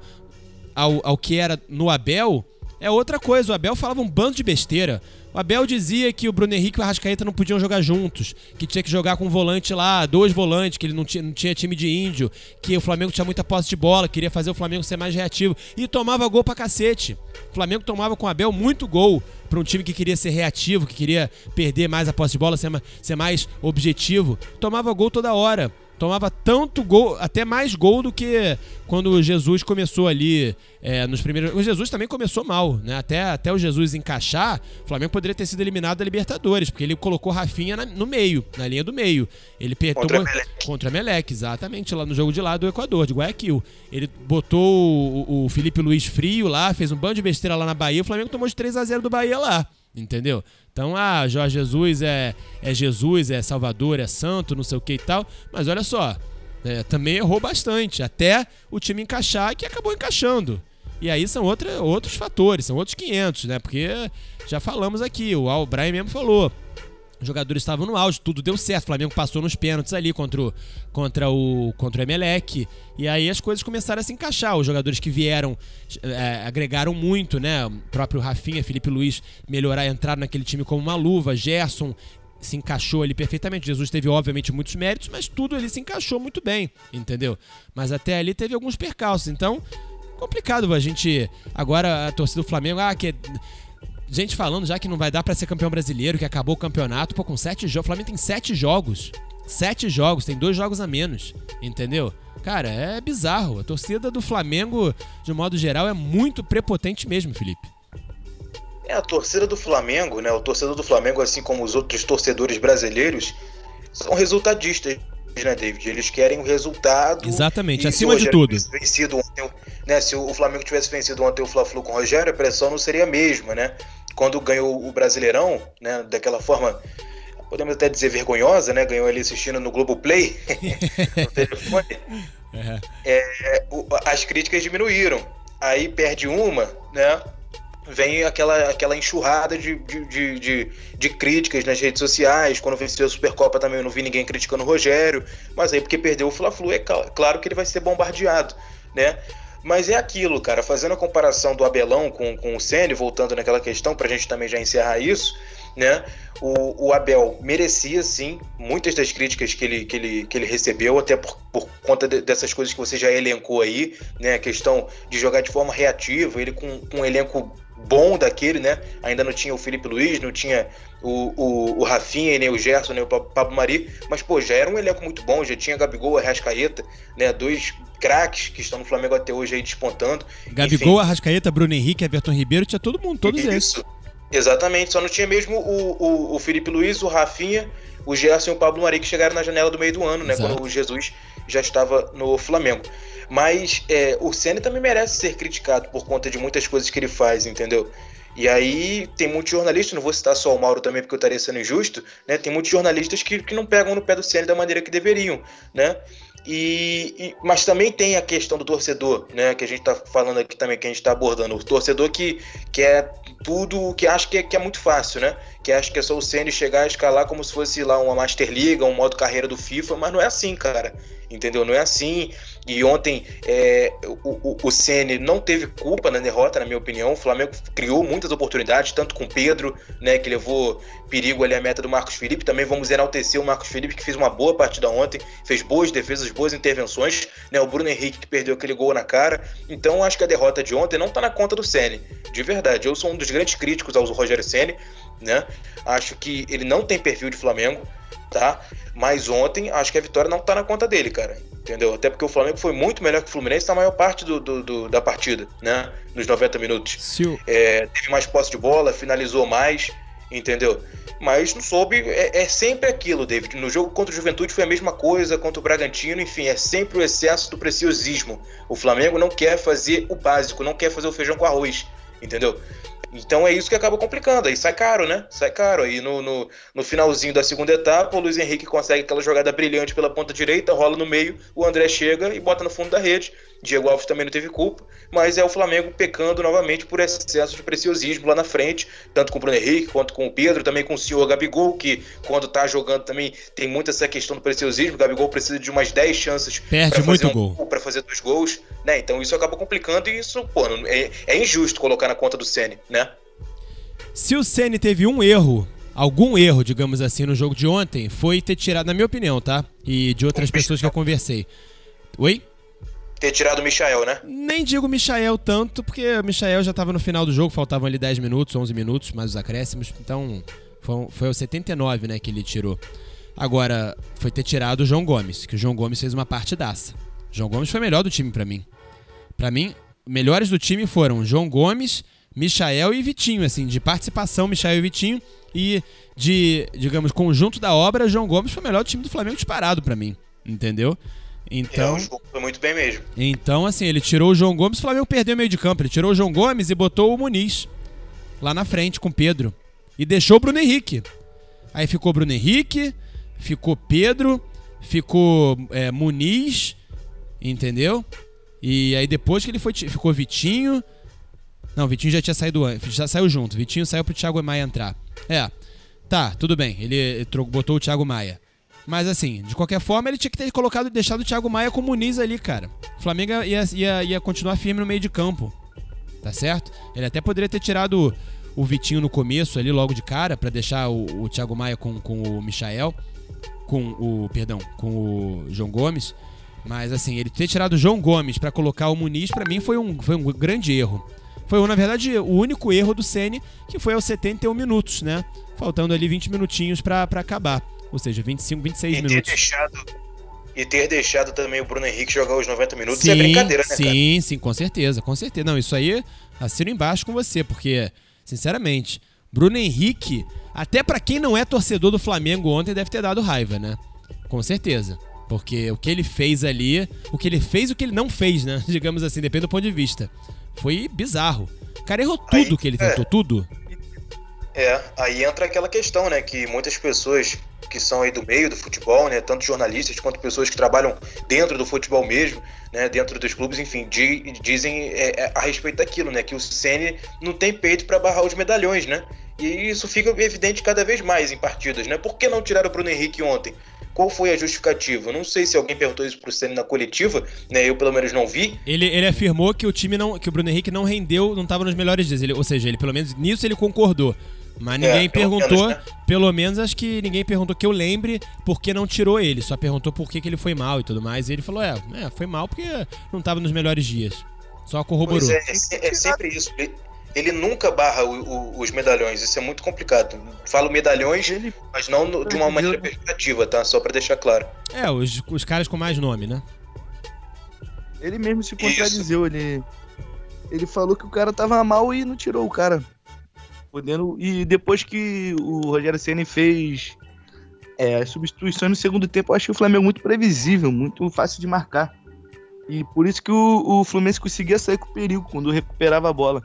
ao, ao que era no Abel é outra coisa. O Abel falava um bando de besteira. O Abel dizia que o Bruno Henrique e o Arrascaeta não podiam jogar juntos, que tinha que jogar com um volante lá, dois volantes, que ele não tinha, não tinha time de índio, que o Flamengo tinha muita posse de bola, queria fazer o Flamengo ser mais reativo. E tomava gol pra cacete. O Flamengo tomava com o Abel muito gol para um time que queria ser reativo, que queria perder mais a posse de bola, ser, ser mais objetivo. Tomava gol toda hora tomava tanto gol, até mais gol do que quando o Jesus começou ali é, nos primeiros. O Jesus também começou mal, né? Até, até o Jesus encaixar, o Flamengo poderia ter sido eliminado da Libertadores, porque ele colocou Rafinha na, no meio, na linha do meio. Ele contra tomou, Melec. contra exatamente, lá no jogo de lá do Equador, de Guayaquil. Ele botou o, o Felipe Luiz frio lá, fez um bando de besteira lá na Bahia, o Flamengo tomou de 3 a 0 do Bahia lá. Entendeu? Então, ah, Jorge Jesus é, é Jesus, é Salvador, é santo, não sei o que e tal. Mas olha só, é, também errou bastante, até o time encaixar, que acabou encaixando. E aí são outra, outros fatores, são outros 500, né? Porque já falamos aqui, o Al Brian mesmo falou. Os jogadores estavam no auge, tudo deu certo. O Flamengo passou nos pênaltis ali contra o, contra o, contra o Emelec. E aí as coisas começaram a se encaixar. Os jogadores que vieram é, agregaram muito, né? O próprio Rafinha, Felipe Luiz melhorar, entrar naquele time como uma luva. Gerson se encaixou ali perfeitamente. Jesus teve, obviamente, muitos méritos, mas tudo ali se encaixou muito bem, entendeu? Mas até ali teve alguns percalços. Então, complicado a gente. Agora a torcida do Flamengo, ah, que gente falando já que não vai dar para ser campeão brasileiro, que acabou o campeonato, pô, com sete jogos. O Flamengo tem sete jogos. Sete jogos, tem dois jogos a menos, entendeu? Cara, é bizarro. A torcida do Flamengo, de modo geral, é muito prepotente mesmo, Felipe. É, a torcida do Flamengo, né? O torcedor do Flamengo, assim como os outros torcedores brasileiros, são resultadistas, né, David? Eles querem o resultado. Exatamente, acima de tudo. Vencido ontem, né, se o Flamengo tivesse vencido ontem o Fla-Flu com o Rogério, a pressão não seria a mesma, né? Quando ganhou o Brasileirão, né, daquela forma, podemos até dizer vergonhosa, né, ganhou ali assistindo no Globoplay, no telefone, uhum. é, o, as críticas diminuíram. Aí perde uma, né, vem aquela, aquela enxurrada de, de, de, de, de críticas nas redes sociais. Quando venceu a Supercopa também eu não vi ninguém criticando o Rogério, mas aí porque perdeu o Fla-Flu, é claro que ele vai ser bombardeado, né? Mas é aquilo, cara, fazendo a comparação do Abelão com, com o Ceni, voltando naquela questão, pra gente também já encerrar isso, né? O, o, Abel merecia, sim, muitas das críticas que ele, que ele, que ele recebeu, até por, por conta de, dessas coisas que você já elencou aí, né? A questão de jogar de forma reativa, ele com, com um elenco bom daquele, né? Ainda não tinha o Felipe Luiz, não tinha o, o, o Rafinha, nem o Gerson, nem o Pablo Mari, mas, pô, já era um elenco muito bom, já tinha Gabigol, Arrascaeta, né? Dois craques que estão no Flamengo até hoje aí despontando. Gabigol, Enfim. Arrascaeta, Bruno Henrique, Everton Ribeiro, tinha todo mundo, todos Isso. esses. Exatamente, só não tinha mesmo o, o, o, Felipe Luiz, o Rafinha, o Gerson e o Pablo Mari que chegaram na janela do meio do ano, né? Exato. Quando o Jesus já estava no Flamengo. Mas é, o Senna também merece ser criticado por conta de muitas coisas que ele faz, entendeu? E aí tem muitos jornalistas, não vou citar só o Mauro também porque eu estaria sendo injusto, né? Tem muitos jornalistas que, que não pegam no pé do Senna da maneira que deveriam, né? E, e, mas também tem a questão do torcedor, né? Que a gente está falando aqui também, que a gente está abordando. O torcedor que quer é tudo, que acha que é, que é muito fácil, né? Que acha que é só o Senna chegar e escalar como se fosse lá uma Master League, um modo carreira do FIFA, mas não é assim, cara. Entendeu? Não é assim. E ontem é, o, o, o Ceni não teve culpa na derrota, na minha opinião. O Flamengo criou muitas oportunidades, tanto com o Pedro, né, que levou perigo ali à meta do Marcos Felipe. Também vamos enaltecer o Marcos Felipe, que fez uma boa partida ontem, fez boas defesas, boas intervenções. Né, o Bruno Henrique, que perdeu aquele gol na cara. Então acho que a derrota de ontem não está na conta do Ceni. De verdade, eu sou um dos grandes críticos ao Rogério Ceni, né? Acho que ele não tem perfil de Flamengo, tá? Mas ontem acho que a vitória não está na conta dele, cara entendeu? Até porque o Flamengo foi muito melhor que o Fluminense na maior parte do, do, do da partida, né? Nos 90 minutos. É, teve mais posse de bola, finalizou mais, entendeu? Mas não soube, é, é, sempre aquilo, David. No jogo contra o Juventude foi a mesma coisa, contra o Bragantino, enfim, é sempre o excesso do preciosismo. O Flamengo não quer fazer o básico, não quer fazer o feijão com arroz, entendeu? Então é isso que acaba complicando. Aí sai caro, né? Sai caro. Aí no, no, no, finalzinho da segunda etapa, o Luiz Henrique consegue aquela jogada brilhante pela ponta direita, rola no meio, o André chega e bota no fundo da rede. Diego Alves também não teve culpa, mas é o Flamengo pecando novamente por excesso de preciosismo lá na frente, tanto com o Bruno Henrique quanto com o Pedro, também com o senhor Gabigol, que quando tá jogando também tem muito essa questão do preciosismo. O Gabigol precisa de umas 10 chances para fazer, um, gol. Pra fazer dois gols, né? Então isso acaba complicando e isso, pô, é, é injusto colocar na conta do Ceni, né? Se o Ceni teve um erro algum erro, digamos assim, no jogo de ontem foi ter tirado, na minha opinião, tá? E de outras pessoas que eu conversei. Oi? ter tirado o Michael, né? Nem digo Michael tanto, porque o Michael já tava no final do jogo, faltavam ali 10 minutos, 11 minutos, mais os acréscimos. Então, foi, foi o 79, né, que ele tirou. Agora, foi ter tirado o João Gomes, que o João Gomes fez uma partidaça. O João Gomes foi o melhor do time para mim. Para mim, melhores do time foram João Gomes, Michael e Vitinho, assim, de participação, Michael e Vitinho. E de, digamos, conjunto da obra, João Gomes foi o melhor time do Flamengo disparado para mim. Entendeu? Então, é, foi muito bem mesmo. Então, assim, ele tirou o João Gomes, o Flamengo perdeu o meio de campo. Ele tirou o João Gomes e botou o Muniz lá na frente com o Pedro. E deixou o Bruno Henrique. Aí ficou Bruno Henrique, ficou Pedro, ficou é, Muniz, entendeu? E aí depois que ele foi, ficou Vitinho. Não, Vitinho já tinha saído antes, já saiu junto. Vitinho saiu pro Thiago Maia entrar. É, tá, tudo bem. Ele botou o Thiago Maia. Mas assim, de qualquer forma, ele tinha que ter colocado deixado o Thiago Maia com o Muniz ali, cara. O Flamengo ia, ia, ia continuar firme no meio de campo. Tá certo? Ele até poderia ter tirado o Vitinho no começo ali, logo de cara, para deixar o, o Thiago Maia com, com o Michael. Com o. Perdão, com o João Gomes. Mas assim, ele ter tirado o João Gomes para colocar o Muniz, para mim foi um, foi um grande erro. Foi, na verdade, o único erro do Ceni que foi aos 71 minutos, né? Faltando ali 20 minutinhos para acabar. Ou seja, 25, 26 e minutos. Ter deixado, e ter deixado também o Bruno Henrique jogar os 90 minutos sim, é brincadeira, né, Sim, cara? sim, com certeza, com certeza. Não, isso aí assino embaixo com você, porque, sinceramente, Bruno Henrique, até para quem não é torcedor do Flamengo ontem, deve ter dado raiva, né? Com certeza. Porque o que ele fez ali, o que ele fez e o que ele não fez, né? Digamos assim, depende do ponto de vista. Foi bizarro. O cara errou tudo aí, que ele tentou, é. tudo. É, aí entra aquela questão, né? Que muitas pessoas que são aí do meio do futebol, né? Tanto jornalistas quanto pessoas que trabalham dentro do futebol mesmo, né? Dentro dos clubes, enfim, di, dizem é, é, a respeito daquilo, né? Que o Ceni não tem peito para barrar os medalhões, né? E isso fica evidente cada vez mais em partidas, né? Por que não tirar o Bruno Henrique ontem? Qual foi a justificativa? Não sei se alguém perguntou isso pro Ceni na coletiva, né? Eu pelo menos não vi. Ele, ele afirmou que o time não. que o Bruno Henrique não rendeu, não estava nos melhores dias. Ele, ou seja, ele pelo menos nisso ele concordou. Mas ninguém É, pelo perguntou, menos, né? pelo menos acho que ninguém perguntou que eu lembre por que não tirou ele. Só perguntou por que, que ele foi mal e tudo mais. E ele falou: é, é, foi mal porque não estava nos melhores dias. Só corroborou. Pois é, é, é sempre isso. Ele, nunca barra o- o- os medalhões, isso é muito complicado. Falo medalhões, Ele, mas não no- de uma Ele- maneira pejorativa, tá? Só pra deixar claro. É, os, os caras com mais nome, né? ele mesmo se contradizeu. Ele, ele falou que o cara tava mal e não tirou o cara. Podendo, e depois que o Rogério Ceni fez é, as substituições no segundo tempo, eu achei o Flamengo muito previsível, muito fácil de marcar. E por isso que o, o Fluminense conseguia sair com perigo quando recuperava a bola.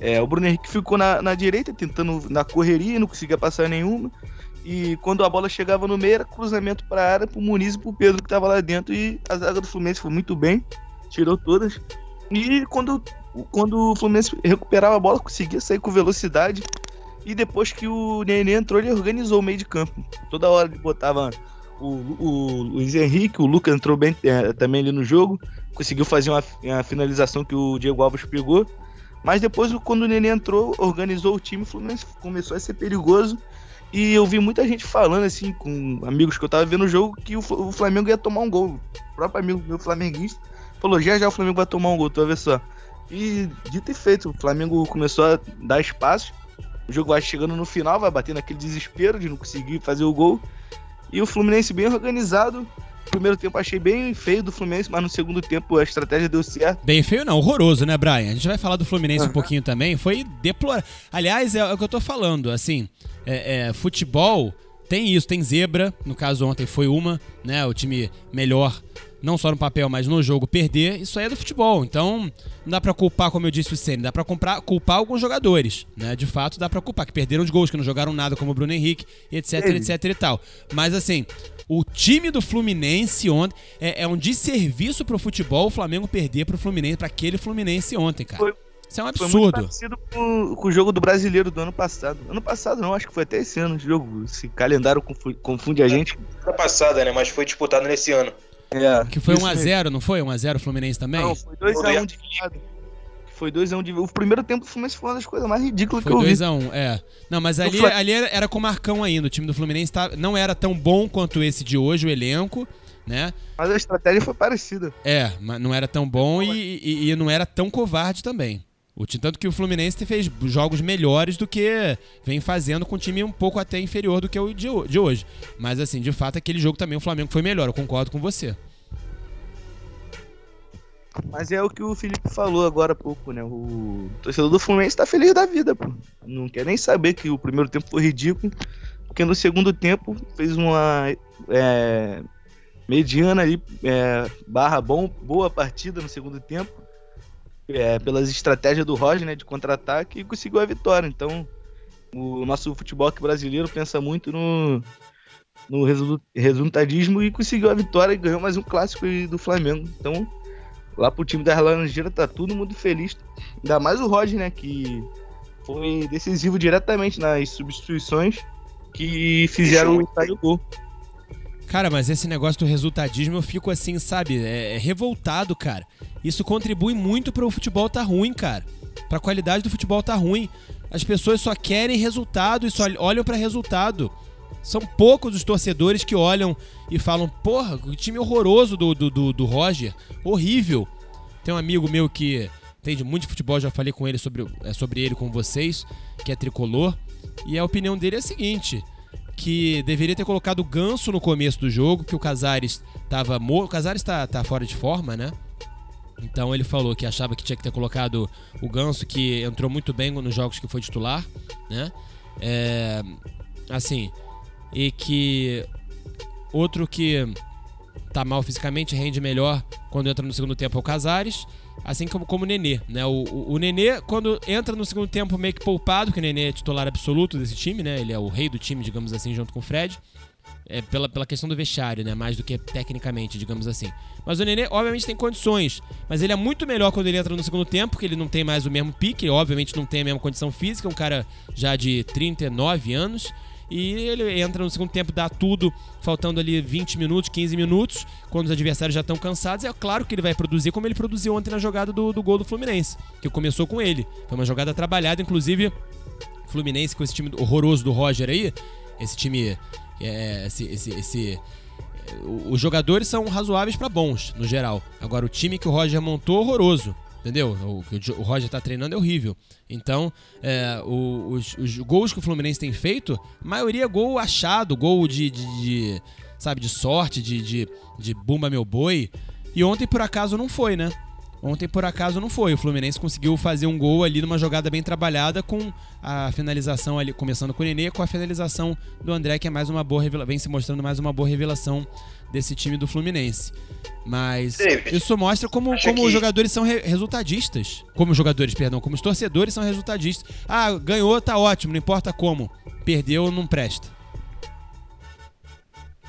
É, o Bruno Henrique ficou na, na direita, tentando na correria, não conseguia passar nenhuma. E quando a bola chegava no meio, era cruzamento para a área, pro Muniz e pro Pedro que tava lá dentro. E a zaga do Fluminense foi muito bem, tirou todas. E quando, quando o Fluminense recuperava a bola, conseguia sair com velocidade. E depois que o Nenê entrou, ele organizou o meio de campo. Toda hora ele botava o, o Luiz Henrique, o Lucas entrou bem é, também ali no jogo. Conseguiu fazer uma, uma finalização que o Diego Alves pegou. Mas depois, quando o Nenê entrou, organizou o time, o Fluminense começou a ser perigoso. E eu vi muita gente falando, assim, com amigos que eu tava vendo o jogo, que o, Fl- o Flamengo ia tomar um gol. O próprio amigo meu flamenguista falou: já já o Flamengo vai tomar um gol, tu vai ver só. E dito e feito, o Flamengo começou a dar espaço. O jogo vai chegando no final, vai bater naquele desespero de não conseguir fazer o gol. E o Fluminense bem organizado. Primeiro tempo achei bem feio do Fluminense, mas no segundo tempo a estratégia deu certo. Bem feio não, horroroso, né, Brian? A gente vai falar do Fluminense um Aham. pouquinho também. Foi deplorável. Aliás, é o que eu tô falando, assim, é, é, futebol tem isso, tem zebra. No caso, ontem foi uma, né? O time melhor, não só no papel, mas no jogo, perder. Isso aí é do futebol. Então, não dá pra culpar, como eu disse o Senna, dá pra comprar, culpar alguns jogadores, né? De fato, dá pra culpar, que perderam os gols, que não jogaram nada, como o Bruno Henrique, etc, Ele. etc e tal. Mas, assim, o time do Fluminense ontem é, é um desserviço pro futebol o Flamengo perder pro Fluminense, pra aquele Fluminense ontem, cara. Foi- Isso é um Foi muito absurdo. parecido com, com o jogo do brasileiro do ano passado. Ano passado não, acho que foi até esse ano o jogo. Esse calendário confu- confunde a gente. Semana passada, né? Mas foi disputado nesse ano. É, Que foi isso mesmo. 1x0, não foi? 1x0 Fluminense também? Não, foi 2x1 de virada. Foi 2x1 de O primeiro tempo do Fluminense foi uma das coisas mais ridículas Foi que eu vi. 2x1, é. Não, mas ali, Fla- ali era, era com o Marcão ainda. O time do Fluminense tá, não era tão bom quanto esse de hoje, o elenco, né? Mas a estratégia foi parecida. É, mas não era tão bom e, e- e não era tão covarde também. O tanto que o Fluminense fez jogos melhores do que vem fazendo com um time um pouco até inferior do que o de, de hoje. Mas assim, de fato, aquele jogo também o Flamengo foi melhor, eu concordo com você. Mas é o que o Felipe falou agora há pouco, né? O torcedor do Fluminense tá feliz da vida, pô. Não quer nem saber que o primeiro tempo foi ridículo. Porque no segundo tempo fez uma é, mediana ali, é, barra bom, boa partida no segundo tempo. É, pelas estratégias do Roger, né? De contra-ataque e conseguiu a vitória. Então, o nosso futebol brasileiro pensa muito no, no resu- resultadismo e conseguiu a vitória e ganhou mais um clássico do Flamengo. Então, lá pro time da Laranjeira tá todo mundo feliz. Ainda mais o Roger, né? Que foi decisivo diretamente nas substituições que fizeram o sair o gol. Cara, mas esse negócio do resultadismo eu fico assim, sabe? É, é revoltado, cara. Isso contribui muito pro futebol tá ruim, cara. Pra qualidade do futebol tá ruim. As pessoas só querem resultado e só olham pra resultado. São poucos os torcedores que olham e falam: Porra, que time horroroso do, do, do, do Roger. Horrível. Tem um amigo meu que entende muito de futebol, já falei com ele sobre, é, sobre ele com vocês, que é tricolor. E a opinião dele é a seguinte: que deveria ter colocado o Ganso no começo do jogo, que o Casares tava morto. O Casares tá, tá fora de forma, né? Então ele falou que achava que tinha que ter colocado o Ganso, que entrou muito bem nos jogos que foi titular, né? É, assim, e que outro que tá mal fisicamente rende melhor quando entra no segundo tempo é o Casares, assim como, como o Nenê, né? O, o, o Nenê, quando entra no segundo tempo meio que poupado, que o Nenê é titular absoluto desse time, né? Ele é o rei do time, digamos assim, junto com o Fred. É pela, pela questão do vestiário, né? Mais do que tecnicamente, digamos assim. Mas o Nenê, obviamente, tem condições. Mas ele é muito melhor quando ele entra no segundo tempo, porque ele não tem mais o mesmo pique, obviamente não tem a mesma condição física, um cara já de 39 anos. E ele entra no segundo tempo, dá tudo, faltando ali 20 minutos, 15 minutos, quando os adversários já estão cansados. É claro que ele vai produzir como ele produziu ontem na jogada do, do gol do Fluminense, que começou com ele. Foi uma jogada trabalhada, inclusive. Fluminense com esse time horroroso do Roger aí, esse time, é, esse, esse, esse os jogadores são razoáveis para bons, no geral. Agora, o time que o Roger montou, horroroso. Entendeu? O que o Roger tá treinando é horrível. Então, é, os, os, gols que o Fluminense tem feito, maioria é gol achado, gol de, de, de sabe, de sorte, de, de, de bumba meu boi. E ontem, por acaso, não foi, né? Ontem, por acaso, não foi. O Fluminense conseguiu fazer um gol ali numa jogada bem trabalhada com a finalização ali, começando com o Nenê, com a finalização do André, que é mais uma boa vem se mostrando mais uma boa revelação desse time do Fluminense. Mas David, isso mostra como, como que... os jogadores são re resultadistas. Como os jogadores, perdão, como os torcedores são resultadistas. Ah, ganhou, tá ótimo, não importa como. Perdeu, não presta.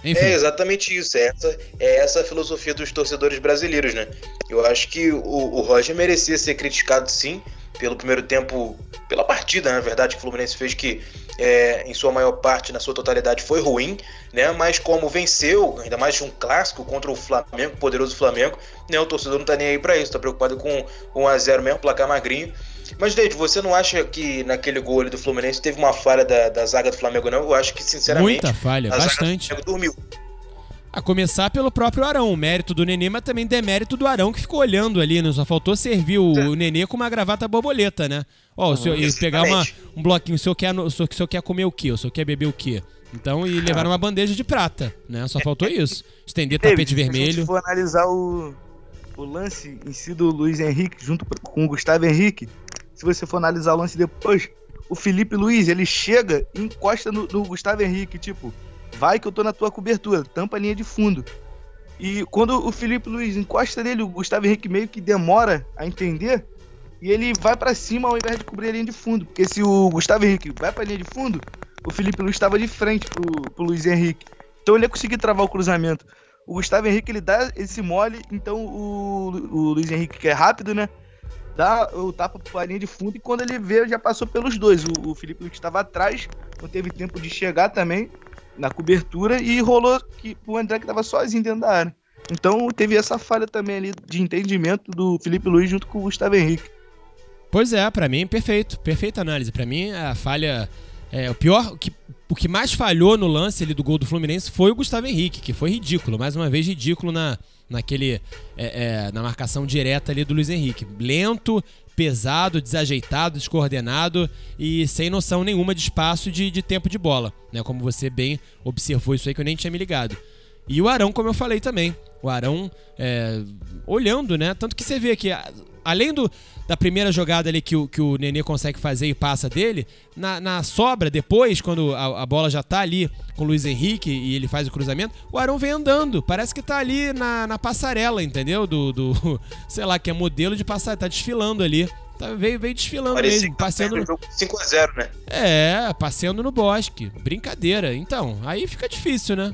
Enfim. É exatamente isso. É essa, é essa a filosofia dos torcedores brasileiros, né? Eu acho que o, o Roger merecia ser criticado sim pelo primeiro tempo, pela partida, na verdade, que o Fluminense fez que é, em sua maior parte, na sua totalidade, foi ruim, né? Mas como venceu, ainda mais de um clássico contra o Flamengo, poderoso Flamengo, né? O torcedor não tá nem aí para isso, tá preocupado com 1 a 0 mesmo, placar magrinho. Mas, David, você não acha que naquele gol do Fluminense teve uma falha da, da zaga do Flamengo, não? Eu acho que, sinceramente. Muita falha, bastante. Dormiu. A começar pelo próprio Arão, o mérito do Nenê, mas também demérito do Arão que ficou olhando ali, né? Só faltou servir o, é. o Nenê com uma gravata borboleta, né? Ó, oh, senhor, e pegar uma, um bloquinho, o senhor, quer, o, senhor, o senhor quer comer o quê? O senhor quer beber o quê? Então, e levar uma bandeja de prata, né? Só faltou isso. Estender tapete vermelho. Se a gente for analisar o, o lance em si do Luiz Henrique junto com o Gustavo Henrique, se você for analisar o lance depois, o Felipe Luiz, ele chega e encosta no, no Gustavo Henrique, tipo, vai que eu tô na tua cobertura, tampa a linha de fundo. E quando o Felipe Luiz encosta nele, o Gustavo Henrique meio que demora a entender, e ele vai para cima ao invés de cobrir a linha de fundo. Porque se o Gustavo Henrique vai pra linha de fundo, o Felipe Luiz estava de frente pro, pro Luiz Henrique. Então ele ia conseguir travar o cruzamento. O Gustavo Henrique ele dá esse mole, então o, o Luiz Henrique, que é rápido, né? Dá o tapa pra linha de fundo e quando ele vê, já passou pelos dois. O, o Felipe Luiz estava atrás, não teve tempo de chegar também na cobertura e rolou que o André que tava sozinho dentro da área. Então teve essa falha também ali de entendimento do Felipe Luiz junto com o Gustavo Henrique. Pois é, para mim perfeito, perfeita análise. Para mim a falha é, o pior, o que, o que mais falhou no lance ali do gol do Fluminense foi o Gustavo Henrique, que foi ridículo, mais uma vez ridículo na, naquele é, é, na marcação direta ali do Luiz Henrique. Lento, pesado, desajeitado, descoordenado e sem noção nenhuma de espaço de, de tempo de bola, né? Como você bem observou isso aí que eu nem tinha me ligado. E o Arão, como eu falei também, o Arão é, olhando, né? Tanto que você vê que além do, da primeira jogada ali que o, que o Nenê consegue fazer e passa dele, na, na sobra, depois, quando a, a, bola já tá ali com o Luiz Henrique e ele faz o cruzamento, o Arão vem andando. Parece que tá ali na, na passarela, entendeu? Do, do. Sei lá, que é modelo de passar, tá desfilando ali. Tá, veio, veio desfilando Parecia mesmo, passeando no... 5x0, né? É, passeando no bosque. Brincadeira. Então, aí fica difícil, né?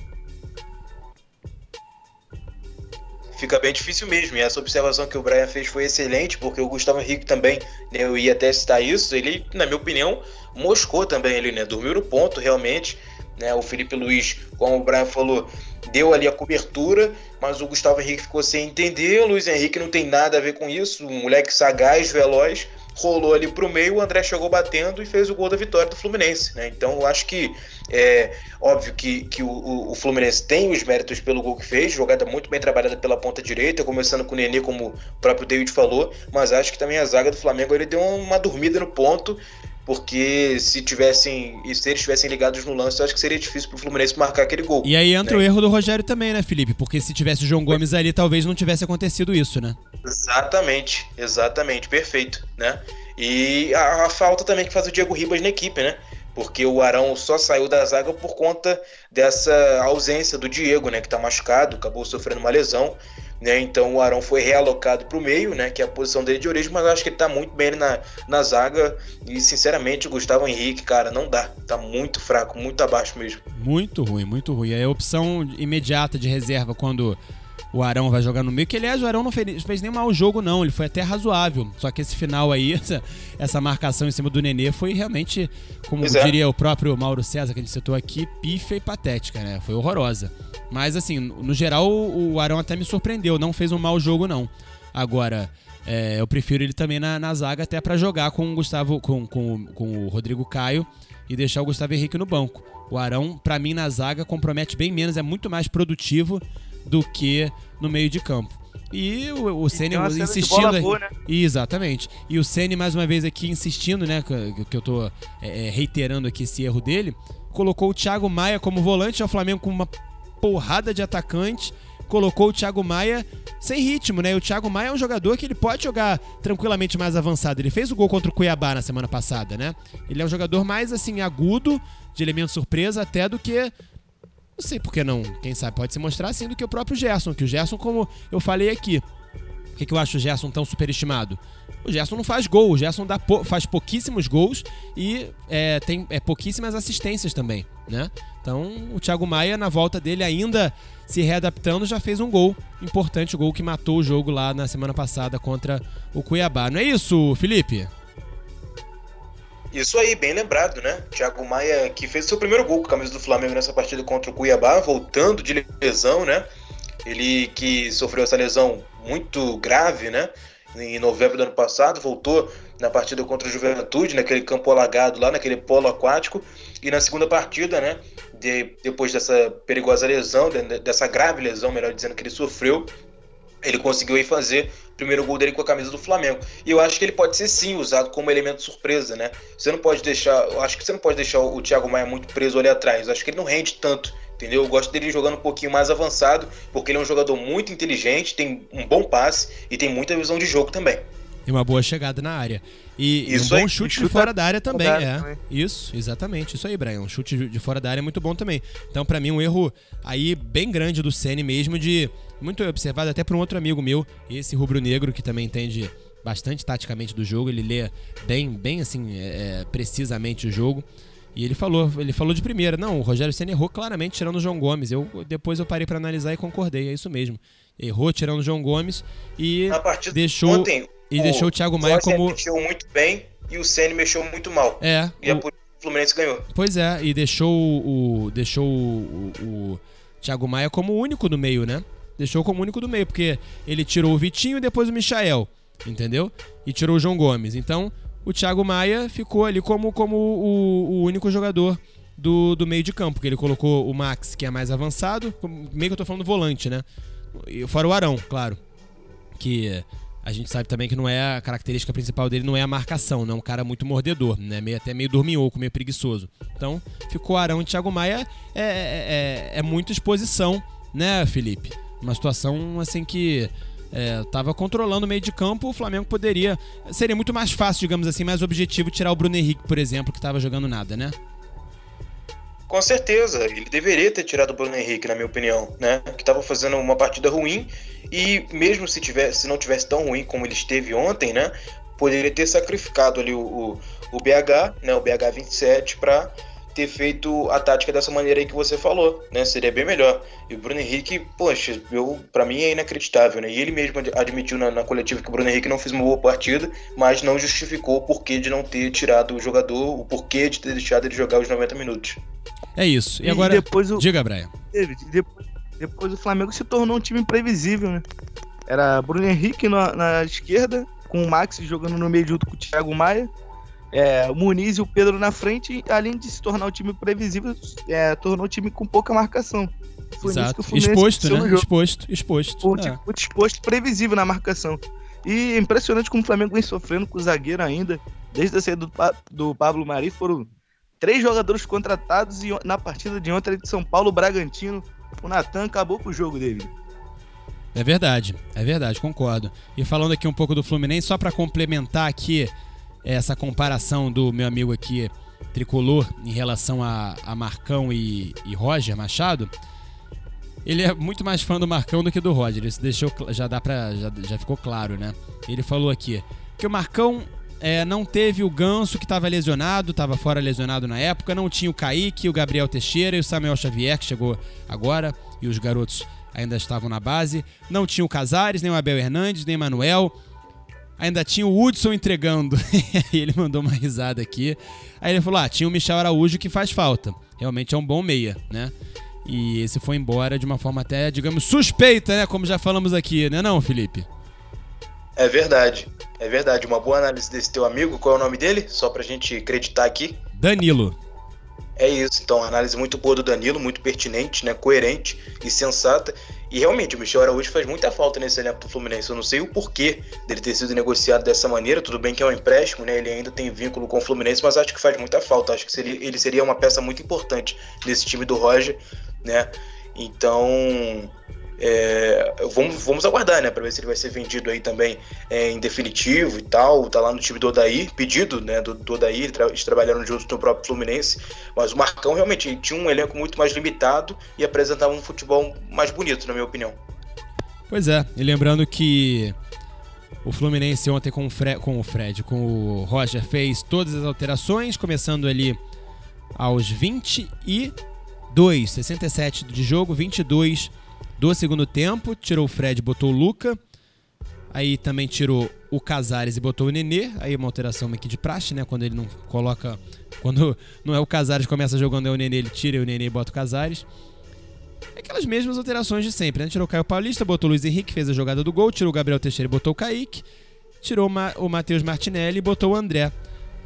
Fica bem difícil mesmo. E essa observação que o Brian fez foi excelente, porque o Gustavo Henrique também, né, eu ia até citar isso, ele, na minha opinião, moscou também ele, né? Dormiu no ponto, realmente. Né, o Felipe Luiz, como o Brian falou, deu ali a cobertura, mas o Gustavo Henrique ficou sem entender. O Luiz Henrique não tem nada a ver com isso, um moleque sagaz, veloz, rolou ali pro meio, o André chegou batendo e fez o gol da vitória do Fluminense. Né? Então eu acho que é óbvio que, que o, o, Fluminense tem os méritos pelo gol que fez, jogada muito bem trabalhada pela ponta direita, começando com o Nenê, como o próprio David falou, mas acho que também a zaga do Flamengo ele deu uma dormida no ponto. Porque se tivessem. Se eles estivessem ligados no lance, eu acho que seria difícil pro Fluminense marcar aquele gol. E aí entra né? o erro do Rogério também, né, Felipe? Porque se tivesse o João Gomes ali, talvez não tivesse acontecido isso, né? Exatamente, exatamente, perfeito, né? E a, a, falta também que faz o Diego Ribas na equipe, né? Porque o Arão só saiu da zaga por conta dessa ausência do Diego, né? Que tá machucado, acabou sofrendo uma lesão, né? Então o Arão foi realocado para o meio, né? Que é a posição dele de origem, mas eu acho que ele tá muito bem na, na zaga. E sinceramente, o Gustavo Henrique, cara, não dá. Tá muito fraco, muito abaixo mesmo. Muito ruim, muito ruim. É a opção imediata de reserva quando o Arão vai jogar no meio, que aliás o Arão não fez, fez nem mau jogo, não. Ele foi até razoável. Só que esse final aí, essa, essa marcação em cima do Nenê foi realmente, como é. diria o próprio Mauro César, que a gente citou aqui, pifa e patética, né? Foi horrorosa. Mas assim, no geral, o Arão até me surpreendeu. Não fez um mau jogo, não. Agora, é, eu prefiro ele também na, na zaga, até pra jogar com o Gustavo, com, com, com o Rodrigo Caio e deixar o Gustavo Henrique no banco. O Arão, pra mim, na zaga, compromete bem menos, é muito mais produtivo do que no meio de campo. E o, o Ceni de insistindo. boa, né? Exatamente. E o Ceni mais uma vez aqui insistindo, né? Que, que eu tô é, é, reiterando aqui esse erro dele. Colocou o Thiago Maia como volante ao Flamengo com uma porrada de atacante. Colocou o Thiago Maia sem ritmo, né? E o Thiago Maia é um jogador que ele pode jogar tranquilamente mais avançado. Ele fez o gol contra o Cuiabá na semana passada, né? Ele é um jogador mais assim agudo, de elemento surpresa até do que não sei por que não, quem sabe pode se mostrar assim do que o próprio Gerson, que o Gerson, como eu falei aqui, por que, que eu acho o Gerson tão superestimado? O Gerson não faz gol, o Gerson dá pou- faz pouquíssimos gols e é, tem é, pouquíssimas assistências também, né? Então o Thiago Maia, na volta dele, ainda se readaptando, já fez um gol importante, o gol que matou o jogo lá na semana passada contra o Cuiabá. Não é isso, Felipe? Isso aí, bem lembrado, né? Thiago Maia que fez seu primeiro gol com a camisa do Flamengo nessa partida contra o Cuiabá, voltando de lesão, né? Ele que sofreu essa lesão muito grave, né? Em novembro do ano passado, voltou na partida contra o Juventude, naquele campo alagado lá, naquele polo aquático. E na segunda partida, né? de- depois dessa perigosa lesão, de- dessa grave lesão, melhor dizendo, que ele sofreu, ele conseguiu aí fazer o primeiro gol dele com a camisa do Flamengo. E eu acho que ele pode ser sim usado como elemento surpresa, né? Você não pode deixar, eu acho que você não pode deixar o Thiago Maia muito preso ali atrás. Eu acho que ele não rende tanto, entendeu? Eu gosto dele jogando um pouquinho mais avançado, porque ele é um jogador muito inteligente, tem um bom passe e tem muita visão de jogo também. E uma boa chegada na área. E, e um bom aí, chute de fora da área também, é. também. Isso, exatamente. Isso aí, Brian. Um chute de fora da área é muito bom também. Então, pra mim, um erro aí bem grande do Ceni mesmo, de muito observado até por um outro amigo meu, esse rubro-negro, que também entende bastante taticamente do jogo, ele lê bem, bem assim, é, é, precisamente o jogo. E ele falou, ele falou de primeira, não, o Rogério Senna errou claramente tirando o João Gomes. Eu depois eu parei pra analisar e concordei, é isso mesmo. Errou tirando o João Gomes e deixou ontem, e deixou o Thiago Maia como mexeu muito bem e o Ceni mexeu muito mal. é, E é o- por isso que o Fluminense ganhou. Pois é, e deixou o. o- deixou o, o, o Thiago Maia como o único do meio, né? Deixou como único do meio, porque ele tirou o Vitinho e depois o Michael, entendeu? E tirou o João Gomes. Então, o Thiago Maia ficou ali como, como o, o único jogador do, do meio de campo, porque ele colocou o Max, que é mais avançado, meio que eu tô falando volante, né? E fora o Arão, claro. Que a gente sabe também que não é a característica principal dele, não é a marcação, não é um cara muito mordedor, né? Meio, até meio dorminhoco, meio preguiçoso. Então, ficou Arão e Thiago Maia, é, é, é, é muita exposição, né, Felipe? Uma situação assim que é, tava controlando o meio de campo, o Flamengo poderia. Seria muito mais fácil, digamos assim, mais objetivo tirar o Bruno Henrique, por exemplo, que tava jogando nada, né? Com certeza, ele deveria ter tirado o Bruno Henrique, na minha opinião, né? Que estava fazendo uma partida ruim e mesmo se tivesse, se não tivesse tão ruim como ele esteve ontem, né? Poderia ter sacrificado ali o, o, o BH, né? O BH 27 para ter feito a tática dessa maneira aí que você falou, né? Seria bem melhor. E o Bruno Henrique, poxa, eu para mim é inacreditável, né? E ele mesmo ad- admitiu na, na coletiva que o Bruno Henrique não fez uma boa partida, mas não justificou o porquê de não ter tirado o jogador, o porquê de ter deixado ele jogar os 90 minutos. É isso. E, E agora. depois o, Diga, Brian. David, depois, depois o Flamengo se tornou um time imprevisível, né? Era Bruno Henrique na, na esquerda, com o Max jogando no meio junto com o Thiago Maia, é, o Muniz e o Pedro na frente, além de se tornar um time previsível, é, tornou um time com pouca marcação. Foi Exato. o Exposto, né? Exposto, exposto. Um É. exposto, previsível na marcação. E é impressionante como o Flamengo vem sofrendo com o zagueiro ainda. Desde a saída do, Pa- do Pablo Mari, foram três jogadores contratados e na partida de ontem de São Paulo, Bragantino, o Natan acabou com o jogo, David. É verdade, é verdade, concordo. E falando aqui um pouco do Fluminense, só pra complementar aqui essa comparação do meu amigo aqui tricolor em relação a, a Marcão e, e Roger Machado, ele é muito mais fã do Marcão do que do Roger. Isso deixou já dá para já, já ficou claro, né? Ele falou aqui que o Marcão é, não teve o Ganso, que estava lesionado, estava fora lesionado na época. Não tinha o Kaique, o Gabriel Teixeira e o Samuel Xavier, que chegou agora, e os garotos ainda estavam na base. Não tinha o Casares, nem o Abel Hernandes, nem o Manuel. Ainda tinha o Hudson entregando. e ele mandou uma risada aqui. Aí ele falou: Ah, tinha o Michel Araújo que faz falta. Realmente é um bom meia, né? E esse foi embora de uma forma até, digamos, suspeita, né? Como já falamos aqui, né, não, Felipe? É verdade. É verdade. Uma boa análise desse teu amigo. Qual é o nome dele? Só pra gente acreditar aqui. Danilo. É isso. Então, análise muito boa do Danilo, muito pertinente, né? Coerente e sensata. E realmente, o Michel Araújo faz muita falta nesse elenco do Fluminense. Eu não sei o porquê dele ter sido negociado dessa maneira. Tudo bem que é um empréstimo, né? Ele ainda tem vínculo com o Fluminense, mas acho que faz muita falta. Acho que seria, ele seria uma peça muito importante nesse time do Roger, né? Então, é, vamos, vamos aguardar, né, para ver se ele vai ser vendido aí também é, em definitivo e tal. Tá lá no time do Odair, pedido, né, do, do Odair, eles trabalharam juntos no próprio Fluminense. Mas o Marcão realmente tinha um elenco muito mais limitado e apresentava um futebol mais bonito, na minha opinião. Pois é, e lembrando que o Fluminense ontem com o, Fre com o Fred, com o Roger, fez todas as alterações, começando ali aos 22, 67 de jogo, 22 do segundo tempo. Tirou o Fred, botou o Luca. Aí também tirou o Casares e botou o Nenê. Aí uma alteração aqui de praxe, né? Quando ele não coloca. Quando não é o Casares começa jogando, é o Nenê, ele tira e o Nenê bota o Casares. Aquelas mesmas alterações de sempre, né? Tirou o Caio Paulista, botou o Luiz Henrique, fez a jogada do gol. Tirou o Gabriel Teixeira e botou o Kaique. Tirou o Matheus Martinelli e botou o André.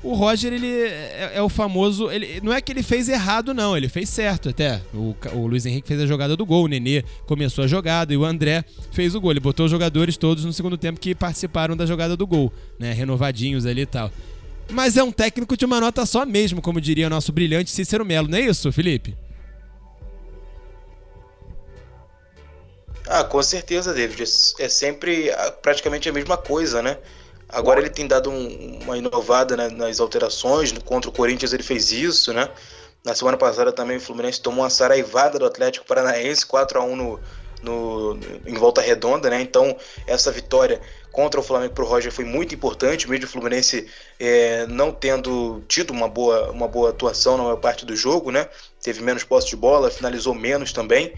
O Roger, ele é, é, o famoso. Ele, não é que ele fez errado, não. Ele fez certo até. O, o Luiz Henrique fez a jogada do gol. O Nenê começou a jogada e o André fez o gol. Ele botou os jogadores todos no segundo tempo que participaram da jogada do gol, né? Renovadinhos ali e tal. Mas é um técnico de uma nota só mesmo, como diria o nosso brilhante Cícero Melo, não é isso, Felipe? Ah, com certeza, David. É sempre praticamente a mesma coisa, né? Agora ele tem dado um, uma inovada né, nas alterações. Contra o Corinthians ele fez isso, né? Na semana passada também o Fluminense tomou uma saraivada do Atlético Paranaense, 4 a 1 no, no, em volta redonda, né? Então, essa vitória contra o Flamengo para o Roger foi muito importante, mesmo o Fluminense é, não tendo tido uma boa, uma boa atuação na maior parte do jogo, né? Teve menos posse de bola, finalizou menos também,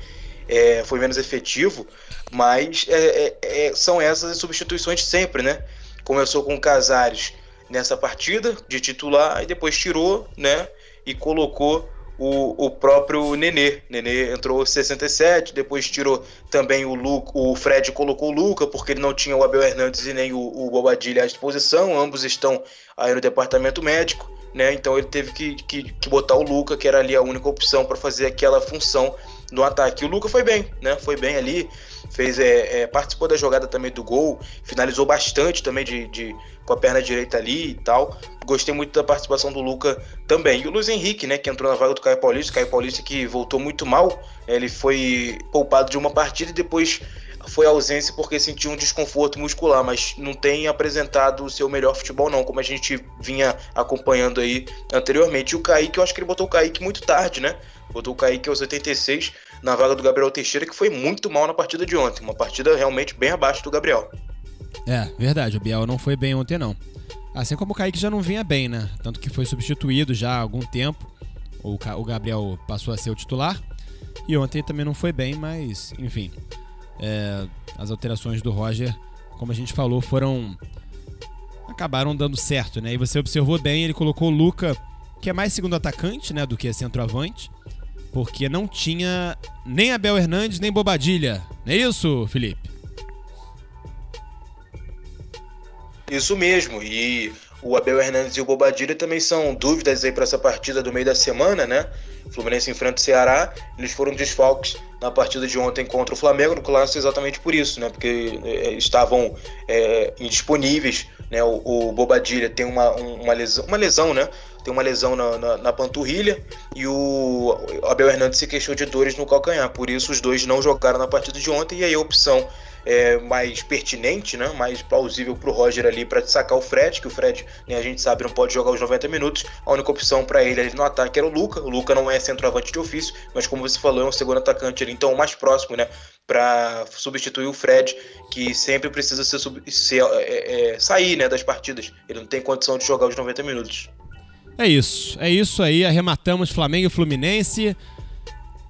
é, foi menos efetivo, mas é, é, é são essas as substituições sempre, né? Começou com o Casares nessa partida de titular e depois tirou, né? E colocou o, o próprio Nenê. Nenê entrou 67, depois tirou também o Luca, o Fred colocou o Luca, porque ele não tinha o Abel Hernandes e nem o, o Bobadilha à disposição, ambos estão aí no departamento médico, né? Então ele teve que, que, que botar o Luca, que era ali a única opção para fazer aquela função no ataque. O Luca foi bem, né? Foi bem ali, fez é, é, participou da jogada também do gol, finalizou bastante também de, de, com a perna direita ali e tal. Gostei muito da participação do Luca também. E o Luiz Henrique, né, que entrou na vaga do Caio Paulista, Caio Paulista que voltou muito mal, ele foi poupado de uma partida e depois foi ausência porque sentiu um desconforto muscular, mas não tem apresentado o seu melhor futebol não, como a gente vinha acompanhando aí anteriormente. E o Kaique, eu acho que ele botou o Kaique muito tarde, né? Botou o Kaique aos 86 na vaga do Gabriel Teixeira, que foi muito mal na partida de ontem. Uma partida realmente bem abaixo do Gabriel. É, verdade. O Biel não foi bem ontem, não. Assim como o Kaique já não vinha bem, né? Tanto que foi substituído já há algum tempo. O, o Gabriel passou a ser o titular. E ontem também não foi bem, mas, enfim. É, as alterações do Roger, como a gente falou, foram. acabaram dando certo, né? E você observou bem, ele colocou o Luca, que é mais segundo atacante, né? Do que centroavante porque não tinha nem Abel Hernandes nem Bobadilha. Não é isso, Felipe? Isso mesmo. E o Abel Hernandes e o Bobadilha também são dúvidas aí para essa partida do meio da semana, né? Fluminense enfrenta o Ceará, eles foram desfalques na partida de ontem contra o Flamengo, no clássico exatamente por isso, né? Porque é, estavam é, indisponíveis, né? O, o Bobadilha tem uma, uma, lesão, uma lesão, né? Tem uma lesão na, na, na, panturrilha e o Abel Hernandes se queixou de dores no calcanhar. Por isso, os dois não jogaram na partida de ontem. E aí, a opção é, mais pertinente, né? mais plausível para o Roger ali para sacar o Fred, que o Fred, né, a gente sabe, não pode jogar os 90 minutos. A única opção para ele ali no ataque era o Luca. O Luca não é centroavante de ofício, mas como você falou, é um segundo atacante ali, então o mais próximo, né? Para substituir o Fred, que sempre precisa ser, ser é, é, sair né, das partidas. Ele não tem condição de jogar os 90 minutos. É isso, é isso aí. Arrematamos Flamengo e Fluminense.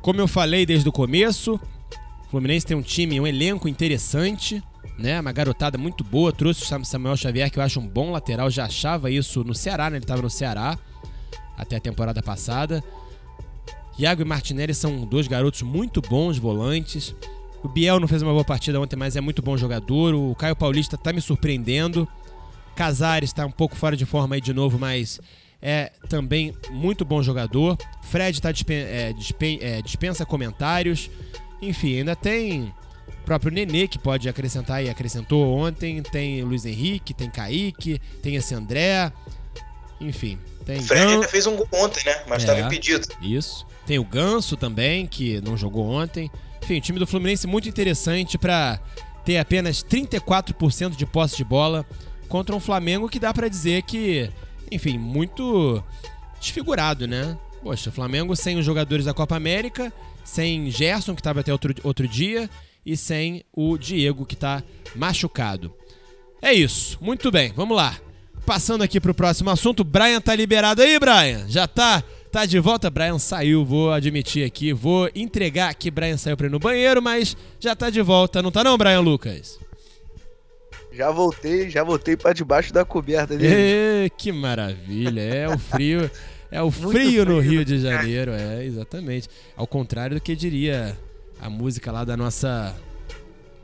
Como eu falei desde o começo, o Fluminense tem um time, um elenco interessante, né? Uma garotada muito boa. Trouxe o Samuel Xavier, que eu acho um bom lateral. Já achava isso no Ceará, né? Ele estava no Ceará até a temporada passada. Iago e Martinelli são dois garotos muito bons volantes. O Biel não fez uma boa partida ontem, mas é muito bom jogador. O Caio Paulista tá me surpreendendo. Casares está um pouco fora de forma aí de novo, mas é também muito bom jogador. Fred tá dispen é, dispen é, dispensa comentários. Enfim, ainda tem o próprio Nenê que pode acrescentar e acrescentou ontem. Tem Luiz Henrique, tem Kaique, tem esse André. Enfim, tem. O Fred ainda fez um gol ontem, né? Mas estava é, impedido. Isso. Tem o Ganso também, que não jogou ontem. Enfim, o time do Fluminense muito interessante para ter apenas 34% de posse de bola contra um Flamengo que dá para dizer que enfim, muito desfigurado, né? Poxa, Flamengo sem os jogadores da Copa América, sem Gerson, que estava até outro, outro dia, e sem o Diego, que está machucado. É isso, muito bem, vamos lá. Passando aqui para o próximo assunto, Brian tá liberado aí, Brian? Já tá? Tá de volta? Brian saiu, vou admitir aqui, vou entregar que Brian saiu para ir no banheiro, mas já tá de volta, não tá não, Brian Lucas? Já voltei, já voltei para debaixo da coberta dele. Que maravilha, é o frio. É o frio, frio no Rio de Janeiro, é, exatamente. Ao contrário do que diria a música lá da nossa.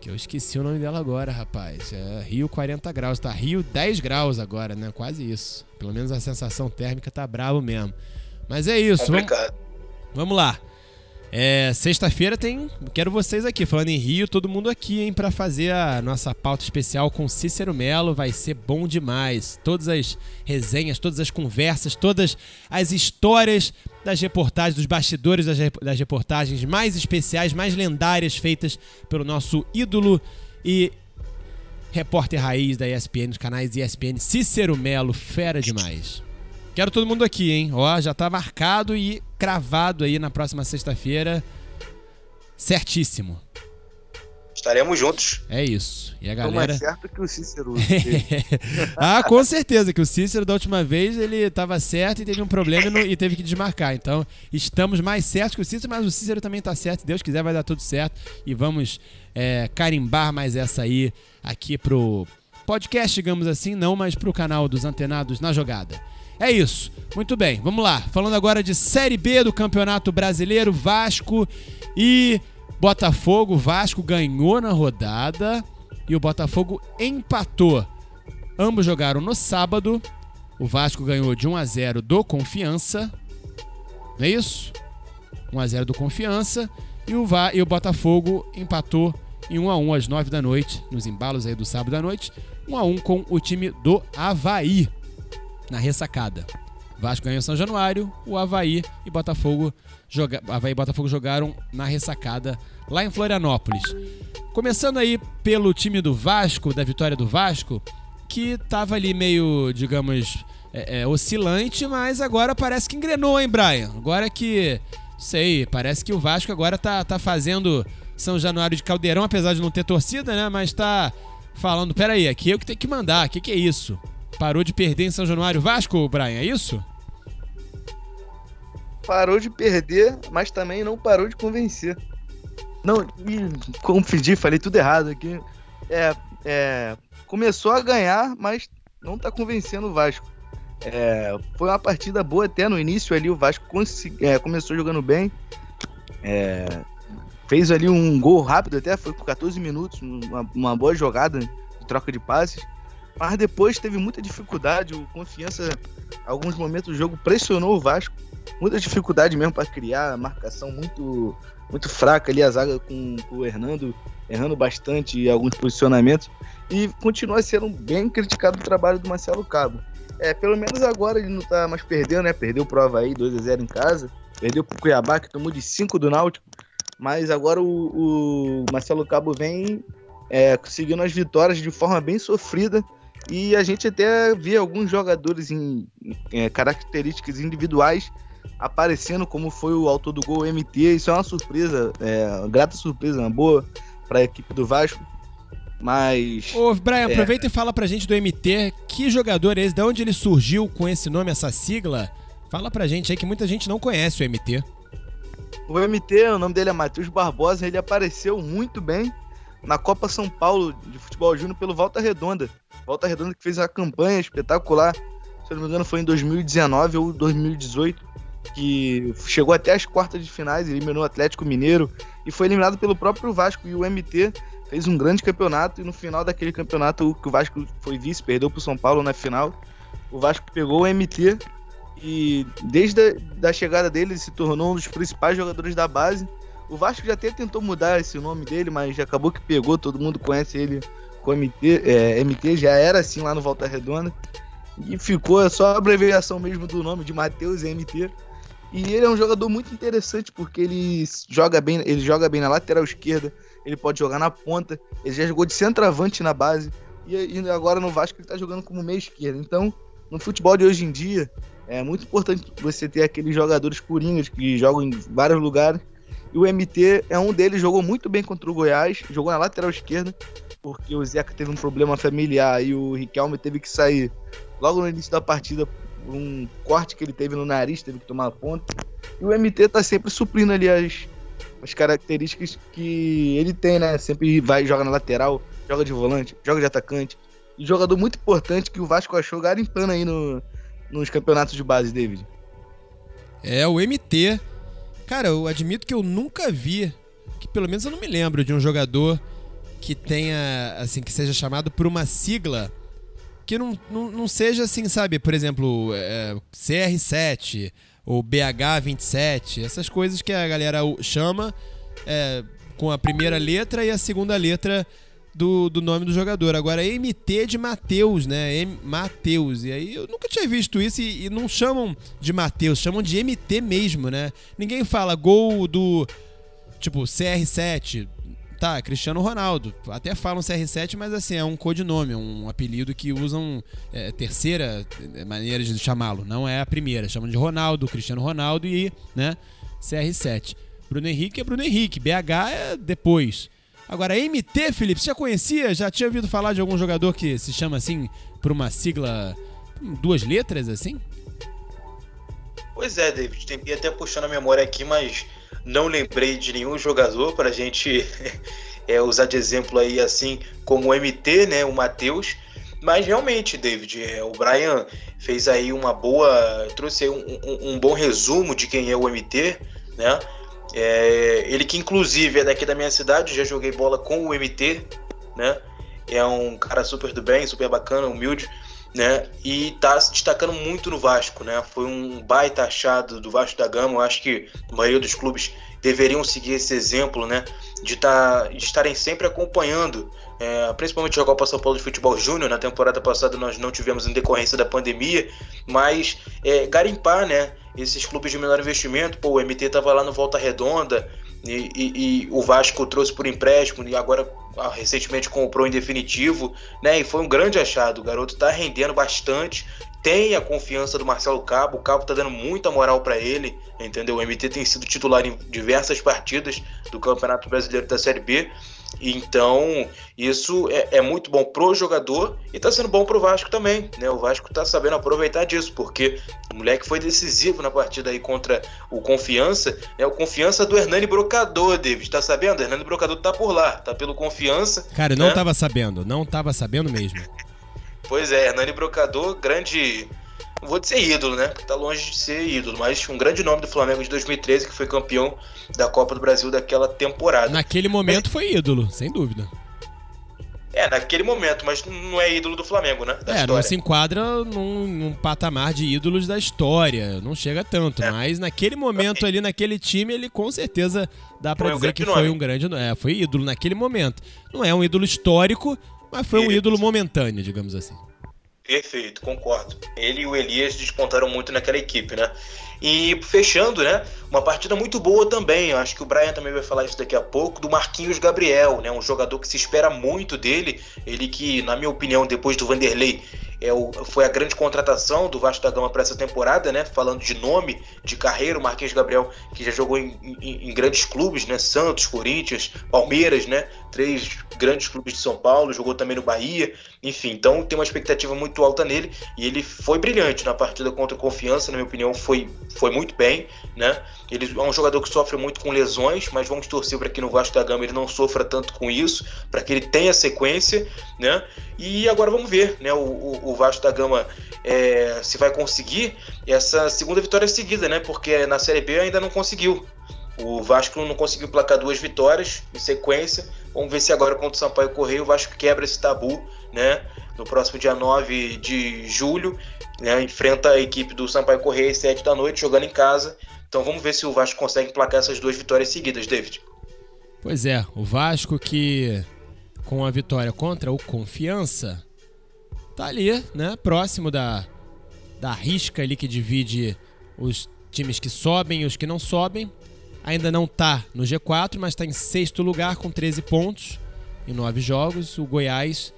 Que eu esqueci o nome dela agora, rapaz. É Rio 40 graus. Tá Rio 10 graus agora, né? Quase isso. Pelo menos a sensação térmica tá bravo mesmo. Mas é isso. Vamos, vamos lá. É, sexta-feira tem. Quero vocês aqui, falando em Rio, todo mundo aqui, hein, para fazer a nossa pauta especial com Cícero Melo. Vai ser bom demais. Todas as resenhas, todas as conversas, todas as histórias das reportagens, dos bastidores das, das reportagens mais especiais, mais lendárias feitas pelo nosso ídolo e repórter raiz da ESPN, dos canais ESPN, Cícero Melo, fera demais. Quero todo mundo aqui, hein? Ó, já tá marcado e cravado aí na próxima sexta-feira. Certíssimo. Estaremos juntos. É isso. E a galera. mais certo que o Cícero. ah, com certeza, que o Cícero da última vez ele estava certo e teve um problema e, teve que desmarcar. Então, estamos mais certos que o Cícero, mas o Cícero também está certo. Se Deus quiser, vai dar tudo certo. E vamos é, carimbar mais essa aí aqui pro podcast, digamos assim, não, mas pro canal dos Antenados na Jogada. É isso. Muito bem, vamos lá. Falando agora de Série B do Campeonato Brasileiro, Vasco e Botafogo. Vasco ganhou na rodada e o Botafogo empatou. Ambos jogaram no sábado. O Vasco ganhou de 1 a 0 do Confiança. Não é isso? 1 a 0 do Confiança e o Va e o Botafogo empatou em 1 a 1 às 9 da noite, nos embalos aí do sábado à noite, 1 a 1 com o time do Havaí na ressacada. Vasco ganhou São Januário, o Havaí e Botafogo, joga... Havaí e Botafogo jogaram na ressacada lá em Florianópolis. Começando aí pelo time do Vasco, da vitória do Vasco, que tava ali meio, digamos, é, é, oscilante, mas agora parece que engrenou, hein, Brian? Agora que, sei, parece que o Vasco agora tá, tá fazendo São Januário de Caldeirão, apesar de não ter torcida, né? Mas tá falando, peraí, aqui eu que tenho que mandar, o que, que é isso? Parou de perder em São Januário Vasco, Brian, é isso? Parou de perder, mas também não parou de convencer. Não, confundi, falei tudo errado aqui. É, é, começou a ganhar, mas não tá convencendo o Vasco. É, foi uma partida boa até no início ali, o Vasco é, começou jogando bem. É, fez ali um gol rápido até, foi por 14 minutos, uma, uma boa jogada de troca de passes. Mas depois teve muita dificuldade, o Confiança, alguns momentos do jogo, pressionou o Vasco. Muita dificuldade mesmo para criar, marcação muito muito fraca ali, a zaga com, com o Hernando errando bastante em alguns posicionamentos. E continua sendo bem criticado o trabalho do Marcelo Cabo. É, pelo menos agora ele não tá mais perdendo, né? Perdeu Prova aí 2 a 0 em casa. Perdeu pro Cuiabá, que tomou de 5 do Náutico. Mas agora o, o Marcelo Cabo vem é, conseguindo as vitórias de forma bem sofrida. E a gente até vê alguns jogadores em, é, características individuais aparecendo, como foi o autor do gol MT. Isso é uma surpresa, é, uma grata surpresa, uma boa para a equipe do Vasco. Mas. Ô, Brian, é... aproveita e fala pra gente do MT. Que jogador é esse? De onde ele surgiu com esse nome, essa sigla? Fala pra gente aí que muita gente não conhece o MT. O MT, o nome dele é Matheus Barbosa, ele apareceu muito bem na Copa São Paulo de Futebol Júnior pelo Volta Redonda. Volta Redonda que fez uma campanha espetacular, se não me engano foi em 2019 ou 2018, que chegou até as quartas de finais, eliminou o Atlético Mineiro e foi eliminado pelo próprio Vasco. E o MT fez um grande campeonato e no final daquele campeonato que o Vasco foi vice, perdeu para o São Paulo na final, o Vasco pegou o MT e desde a da chegada dele ele se tornou um dos principais jogadores da base. O Vasco já até tentou mudar esse nome dele, mas acabou que pegou, todo mundo conhece ele com MT, é, MT já era assim lá no Volta Redonda. E ficou só a abreviação mesmo do nome de Matheus MT. E ele é um jogador muito interessante porque ele joga bem, ele joga bem na lateral esquerda, ele pode jogar na ponta, ele já jogou de centroavante na base e, agora no Vasco ele está jogando como meia esquerda. Então, no futebol de hoje em dia, é muito importante você ter aqueles jogadores coringas que jogam em vários lugares. E o MT é um deles, jogou muito bem contra o Goiás, jogou na lateral esquerda, porque o Zeca teve um problema familiar e o Riquelme teve que sair logo no início da partida um corte que ele teve no nariz, teve que tomar a ponta. E o MT tá sempre suprindo ali as, as características que ele tem, né? Sempre vai, joga na lateral, joga de volante, joga de atacante. E jogador muito importante que o Vasco achou garimpando aí no, nos campeonatos de base, David. É, o MT. Cara, eu admito que eu nunca vi, que pelo menos eu não me lembro de um jogador que tenha, assim, que seja chamado por uma sigla que não, não, não seja assim, sabe? Por exemplo, é, CR7 ou BH27, essas coisas que a galera chama é, com a primeira letra e a segunda letra do, do nome do jogador. Agora, MT de Mateus, né? Mateus. E aí eu nunca tinha visto isso e, e não chamam de Mateus, chamam de MT mesmo, né? Ninguém fala gol do tipo CR7 Tá, Cristiano Ronaldo. Até falam CR7, mas assim, é um codinome, um apelido que usam é, terceira é, maneira de chamá-lo. Não é a primeira. Chamam de Ronaldo, Cristiano Ronaldo e, né, CR7. Bruno Henrique é Bruno Henrique. BH é depois. Agora, MT, Felipe, você já conhecia? Já tinha ouvido falar de algum jogador que se chama assim por uma sigla, duas letras assim? Pois é, David. Tentei até puxando a memória aqui, mas não lembrei de nenhum jogador para a gente é, usar de exemplo aí, assim como o MT, né, o Matheus. Mas realmente, David, é, o Brian fez aí uma boa. trouxe aí um, um, um, bom resumo de quem é o MT, né? É, ele que inclusive é daqui da minha cidade, já joguei bola com o MT, né? É um cara super do bem, super bacana, humilde né? E tá se destacando muito no Vasco, né? Foi um baita achado do Vasco da Gama. Eu acho que a maioria dos clubes deveriam seguir esse exemplo, né? De, tá, de estarem sempre acompanhando, é, principalmente a Copa São Paulo de Futebol Júnior. Na temporada passada nós não tivemos em decorrência da pandemia, mas é, garimpar, né? Esses clubes de menor investimento. Pô, o MT estava lá no Volta Redonda e, e, e o Vasco trouxe por empréstimo e agora ah, recentemente comprou em definitivo, né? E foi um grande achado. O garoto tá rendendo bastante, tem a confiança do Marcelo Cabo, o Cabo tá dando muita moral para ele, entendeu? O MT tem sido titular em diversas partidas do Campeonato Brasileiro da Série B. Então, isso é, é, muito bom pro jogador e está sendo bom pro Vasco também, né? O Vasco está sabendo aproveitar disso, porque o moleque foi decisivo na partida aí contra o Confiança, né? O Confiança do Hernani Brocador, David, tá sabendo? O Hernani Brocador tá por lá, tá pelo Confiança. Cara, eu não né? tava sabendo, não tava sabendo mesmo. pois é, Hernani Brocador, grande não vou dizer ídolo, né? Porque tá longe de ser ídolo, mas um grande nome do Flamengo de 2013, que foi campeão da Copa do Brasil daquela temporada. Naquele momento mas... foi ídolo, sem dúvida. É, naquele momento, mas não é ídolo do Flamengo, né? Da é, história. não se enquadra num, num, patamar de ídolos da história, não chega tanto, é. mas naquele momento ali, naquele time, ele com certeza dá para dizer um que foi um grande, é, foi ídolo naquele momento. Não é um ídolo histórico, mas foi um ídolo momentâneo, digamos assim. Perfeito, concordo. Ele e o Elias despontaram muito naquela equipe, né? E fechando, né? Uma partida muito boa também. Acho que o Brian também vai falar isso daqui a pouco, do Marquinhos Gabriel, né? Um jogador que se espera muito dele. Ele que, na minha opinião, depois do Vanderlei, é o, foi a grande contratação do Vasco da Gama para essa temporada, né? Falando de nome, de carreira, o Marquinhos Gabriel, que já jogou em, em, em, grandes clubes, né? Santos, Corinthians, Palmeiras, né? Três grandes clubes de São Paulo, jogou também no Bahia, enfim, então tem uma expectativa muito alta nele e ele foi brilhante na partida contra o Confiança, na minha opinião, foi, foi muito bem, né? Ele é um jogador que sofre muito com lesões, mas vamos torcer para que no Vasco da Gama ele não sofra tanto com isso, para que ele tenha sequência, né? E agora vamos ver, né? O, o, o Vasco da Gama é, se vai conseguir essa segunda vitória seguida, né? Porque na Série B ainda não conseguiu. O Vasco não conseguiu placar duas vitórias em sequência. Vamos ver se agora contra o Sampaio Correio o Vasco quebra esse tabu, né? No próximo dia 9 de julho, né? enfrenta a equipe do Sampaio Correio às 7 da noite, jogando em casa. Então vamos ver se o Vasco consegue placar essas duas vitórias seguidas, David. Pois é, o Vasco que com a vitória contra o Confiança tá ali, né? Próximo da, da risca ali que divide os times que sobem e os que não sobem. Ainda não está no G4, mas está em sexto lugar com 13 pontos em 9 jogos. O Goiás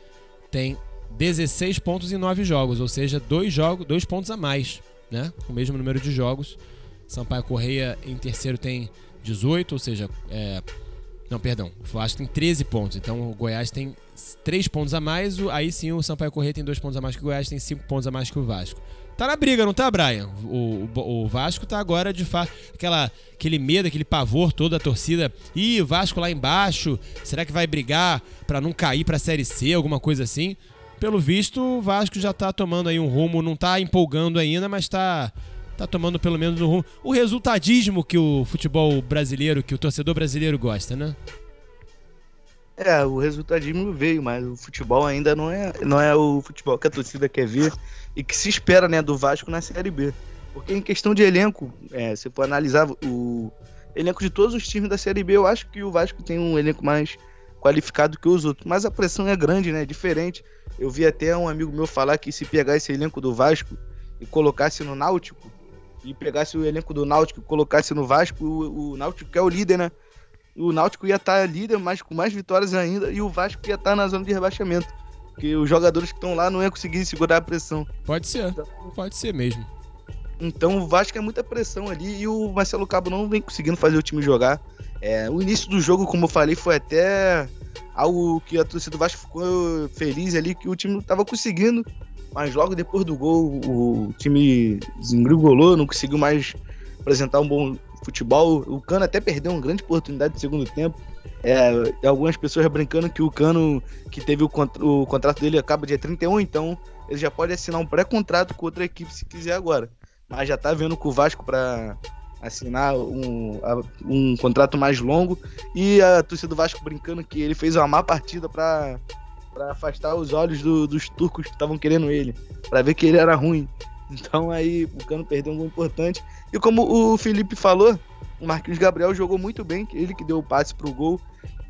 tem 16 pontos em 9 jogos, ou seja, dois, jogos, dois pontos a mais, né? O mesmo número de jogos. Sampaio Correia em terceiro tem 18, ou seja, é... não, perdão, o Vasco tem 13 pontos, então o Goiás tem 3 pontos a mais, aí sim o Sampaio Correia tem 2 pontos a mais que o Goiás, tem 5 pontos a mais que o Vasco. Tá na briga, não tá, Brian? O, o, o Vasco tá agora de fato. Aquela, aquele medo, aquele pavor todo da torcida. Ih, o Vasco lá embaixo. Será que vai brigar para não cair pra Série C, alguma coisa assim? Pelo visto, o Vasco já tá tomando aí um rumo, não tá empolgando ainda, mas tá, tá tomando pelo menos um rumo. O resultadismo que o futebol brasileiro, que o torcedor brasileiro gosta, né? É, o resultadismo veio, mas o futebol ainda não é, não é o futebol que a torcida quer ver e que se espera né, do Vasco na Série B. Porque em questão de elenco, é, se for analisar o elenco de todos os times da Série B, eu acho que o Vasco tem um elenco mais qualificado que os outros. Mas a pressão é grande, né? Diferente. Eu vi até um amigo meu falar que se pegar esse elenco do Vasco e colocasse no Náutico, e pegasse o elenco do Náutico e colocasse no Vasco, o, o Náutico que é o líder, né? O Náutico ia estar líder, mas com mais vitórias ainda, e o Vasco ia estar na zona de rebaixamento. Porque os jogadores que estão lá não iam conseguir segurar a pressão. Pode ser, então, pode ser mesmo. Então o Vasco é muita pressão ali e o Marcelo Cabo não vem conseguindo fazer o time jogar. É, o início do jogo, como eu falei, foi até algo que a torcida do Vasco ficou feliz ali, que o time estava conseguindo, mas logo depois do gol o time desengrigolou, não conseguiu mais apresentar um bom futebol. O Cano até perdeu uma grande oportunidade no segundo tempo. É, algumas pessoas brincando que o Cano, que teve o, o contrato dele, acaba dia 31, então ele já pode assinar um pré-contrato com outra equipe se quiser agora. Mas já tá vendo com o Vasco para assinar um, um contrato mais longo. E a torcida do Vasco brincando que ele fez uma má partida para afastar os olhos do, dos turcos que estavam querendo ele, para ver que ele era ruim. Então aí o Cano perdeu um gol importante. E como o Felipe falou, o Marquinhos Gabriel jogou muito bem, ele que deu o passe pro gol.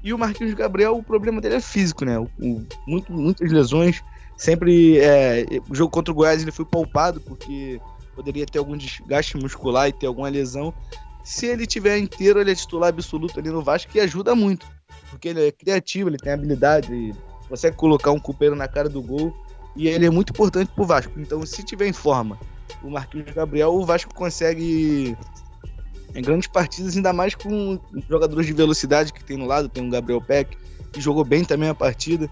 E o Marquinhos Gabriel, o problema dele é físico, né? O, o, muito, muitas lesões. Sempre. É, o jogo contra o Goiás ele foi poupado porque poderia ter algum desgaste muscular e ter alguma lesão. Se ele tiver inteiro, ele é titular absoluto ali no Vasco, que ajuda muito. Porque ele é criativo, ele tem habilidade, consegue colocar um culpeiro na cara do gol. E ele é muito importante pro Vasco. Então, se tiver em forma o Marquinhos Gabriel, o Vasco consegue em grandes partidas, ainda mais com jogadores de velocidade que tem no lado, tem o Gabriel Peck, que jogou bem também a partida.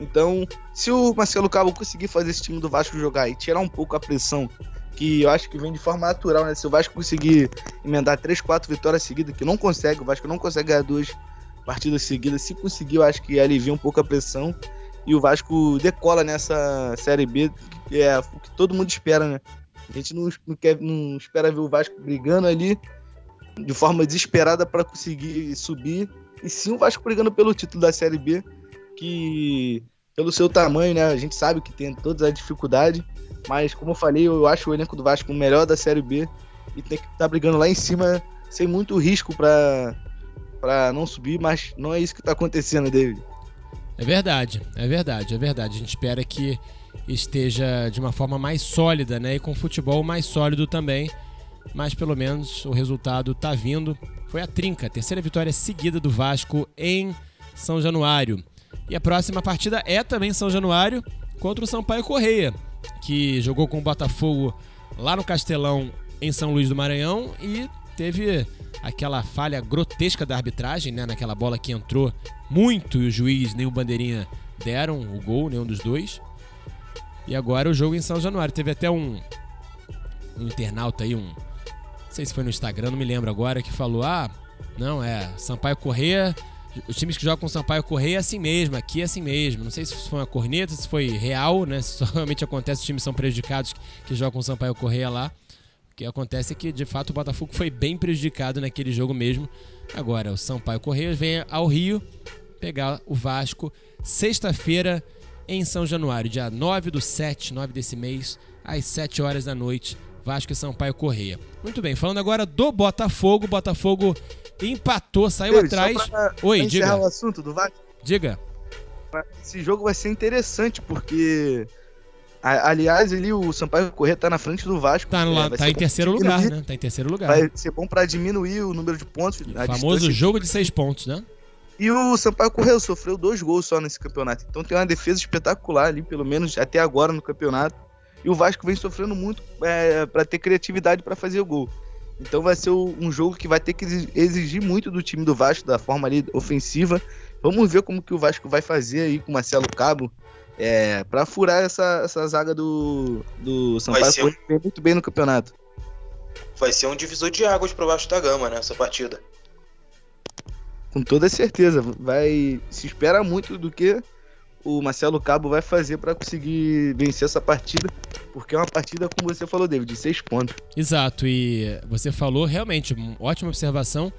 Então, se o Marcelo Cabo conseguir fazer esse time do Vasco jogar e tirar um pouco a pressão, que eu acho que vem de forma natural, né? Se o Vasco conseguir emendar três, quatro vitórias seguidas, que não consegue, o Vasco não consegue ganhar duas partidas seguidas, se conseguir, eu acho que alivia um pouco a pressão e o Vasco decola nessa Série B, que é o que todo mundo espera, né? A gente não, não, quer, não espera ver o Vasco brigando ali de forma desesperada para conseguir subir, e sim o Vasco brigando pelo título da Série B, que pelo seu tamanho, né, a gente sabe que tem toda a dificuldade, mas como eu falei, eu acho o elenco do Vasco o melhor da Série B e tem que estar tá brigando lá em cima sem muito risco para para não subir, mas não é isso que está acontecendo, David. É verdade, é verdade, é verdade. A gente espera que esteja de uma forma mais sólida, né? E com futebol mais sólido também. mas pelo menos o resultado tá vindo. Foi a trinca, terceira vitória seguida do Vasco em São Januário. E a próxima partida é também São Januário contra o Sampaio Correia, que jogou com o Botafogo lá no Castelão em São Luís do Maranhão e teve aquela falha grotesca da arbitragem, né, naquela bola que entrou muito e o juiz nem o bandeirinha deram o gol, nenhum dos dois. E agora o jogo em São Januário. Teve até um, um internauta aí, um. Não sei se foi no Instagram, não me lembro agora, que falou: ah, não, é, Sampaio Correia. Os times que jogam com Sampaio Correia é assim mesmo, aqui é assim mesmo. Não sei se foi uma corneta, se foi real, né? Se realmente acontece, os times são prejudicados que jogam com Sampaio Correia lá. O que acontece é que, de fato, o Botafogo foi bem prejudicado naquele jogo mesmo. Agora, o Sampaio Correia vem ao Rio pegar o Vasco sexta-feira em São Januário, dia 9 do 7, 9 desse mês, às 7 horas da noite. Vasco e Sampaio Correia. Muito bem, falando agora do Botafogo. Botafogo empatou, saiu David, atrás. Oi, diga. o assunto do Vasco. Diga. Esse jogo vai ser interessante, porque. Aliás, ali o Sampaio Corrêa tá na frente do Vasco. Tá, no, é, tá em terceiro lugar, né? Tá em terceiro lugar. Vai ser bom para diminuir o número de pontos. O famoso jogo de seis pontos, né? E o Sampaio Correia sofreu dois gols só nesse campeonato. Então tem uma defesa espetacular ali, pelo menos até agora no campeonato. E o Vasco vem sofrendo muito é, para ter criatividade para fazer o gol. Então vai ser um jogo que vai ter que exigir muito do time do Vasco, da forma ali ofensiva. Vamos ver como que o Vasco vai fazer aí com o Marcelo Cabo é, para furar essa, essa zaga do, do Sampaio Correia, um... muito bem no campeonato. Vai ser um divisor de águas para o Vasco da Gama nessa partida com toda certeza. Vai se espera muito do que o Marcelo Cabo vai fazer para conseguir vencer essa partida, porque é uma partida, como você falou, David, de seis pontos. Exato, e você falou realmente, ótima observação.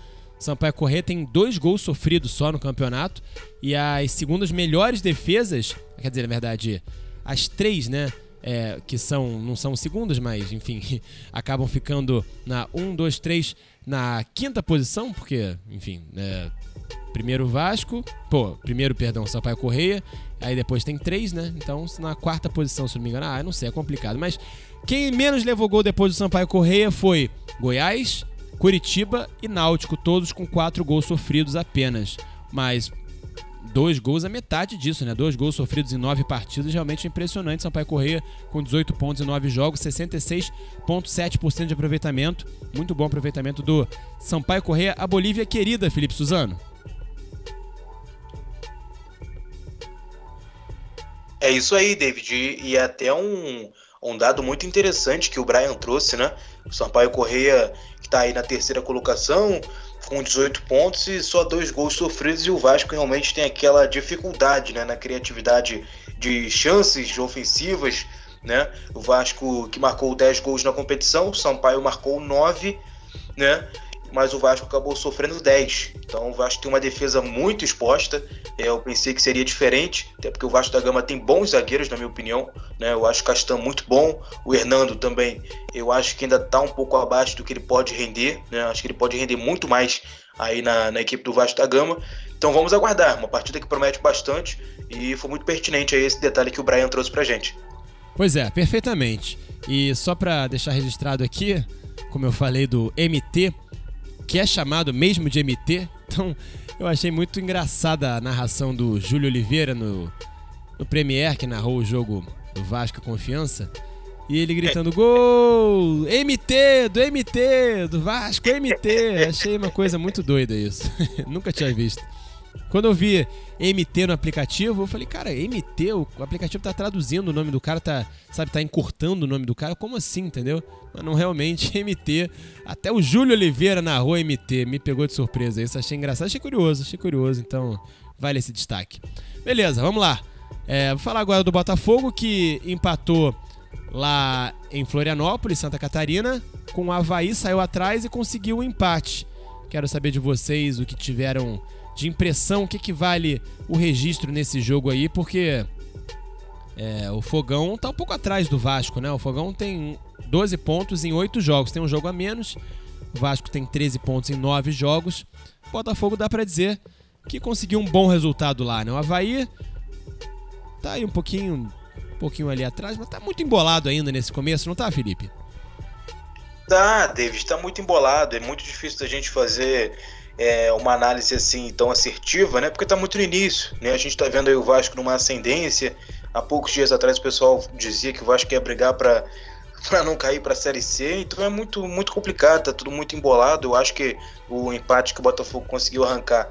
Sampaio Corrêa tem dois gols sofridos só no campeonato e as segundas melhores defesas, quer dizer, na verdade, as três, né? É, que são não são segundas, mas enfim, acabam ficando na 1, 2, 3 na quinta posição, porque, enfim, é, primeiro Vasco, pô, primeiro, perdão, Sampaio Correia, aí depois tem três, né? Então, na quarta posição, se não me engano, ah, não sei, é complicado. Mas quem menos levou gol depois do Sampaio Correia foi Goiás, Curitiba e Náutico, todos com quatro gols sofridos apenas. Mas dois gols a metade disso, né? Dois gols sofridos em nove partidas, realmente impressionante. Sampaio Correia com 18 pontos em nove jogos, 66,7% de aproveitamento. Muito bom aproveitamento do Sampaio Correia. A Bolívia querida, Felipe Suzano. É isso aí, David. E é até um, um dado muito interessante que o Brian trouxe, né? O Sampaio Correia, está aí na terceira colocação, com 18 pontos e só dois gols sofridos, e o Vasco realmente tem aquela dificuldade né, na criatividade de chances ofensivas. Né? O Vasco que marcou 10 gols na competição, o Sampaio marcou 9, né? Mas o Vasco acabou sofrendo 10. Então o Vasco tem uma defesa muito exposta. É, eu pensei que seria diferente, até porque o Vasco da Gama tem bons zagueiros, na minha opinião. Né? Eu acho o Castan muito bom, o Hernando também. Eu acho que ainda está um pouco abaixo do que ele pode render. Né? Acho que ele pode render muito mais aí na, na equipe do Vasco da Gama. Então vamos aguardar. Uma partida que promete bastante e foi muito pertinente aí esse detalhe que o Brian trouxe pra gente. Pois é, perfeitamente. E só para deixar registrado aqui, como eu falei do MT, que é chamado mesmo de MT. Então, eu achei muito engraçada a narração do Júlio Oliveira no, no Premier, que narrou o jogo do Vasco Confiança. E ele gritando: Gol! MT! Do MT! Do Vasco MT! Achei uma coisa muito doida isso. Nunca tinha visto. Quando eu vi MT no aplicativo, eu falei, cara, MT, o aplicativo tá traduzindo o nome do cara, tá, sabe, tá encurtando o nome do cara. Como assim, entendeu? Mas não realmente MT. Até o Júlio Oliveira narrou MT, me pegou de surpresa. Isso achei engraçado, achei curioso, achei curioso, então vale esse destaque. Beleza, vamos lá. É, vou falar agora do Botafogo que empatou lá em Florianópolis, Santa Catarina, com o Havaí, saiu atrás e conseguiu o um empate. Quero saber de vocês o que tiveram de impressão, o que, que vale o registro nesse jogo aí, porque é, o Fogão tá um pouco atrás do Vasco, né? O Fogão tem 12 pontos em 8 jogos, tem um jogo a menos. O Vasco tem 13 pontos em 9 jogos. O Botafogo dá para dizer que conseguiu um bom resultado lá, né? O Havaí tá aí um pouquinho, um pouquinho ali atrás, mas tá muito embolado ainda nesse começo, não tá, Felipe? Tá, David, tá muito embolado. É muito difícil da gente fazer é, uma análise assim tão assertiva, né? Porque tá muito no início, né? A gente tá vendo aí o Vasco numa ascendência. Há poucos dias atrás o pessoal dizia que o Vasco ia brigar para para não cair para a Série C, então é muito muito complicado, tá tudo muito embolado. Eu acho que o empate que o Botafogo conseguiu arrancar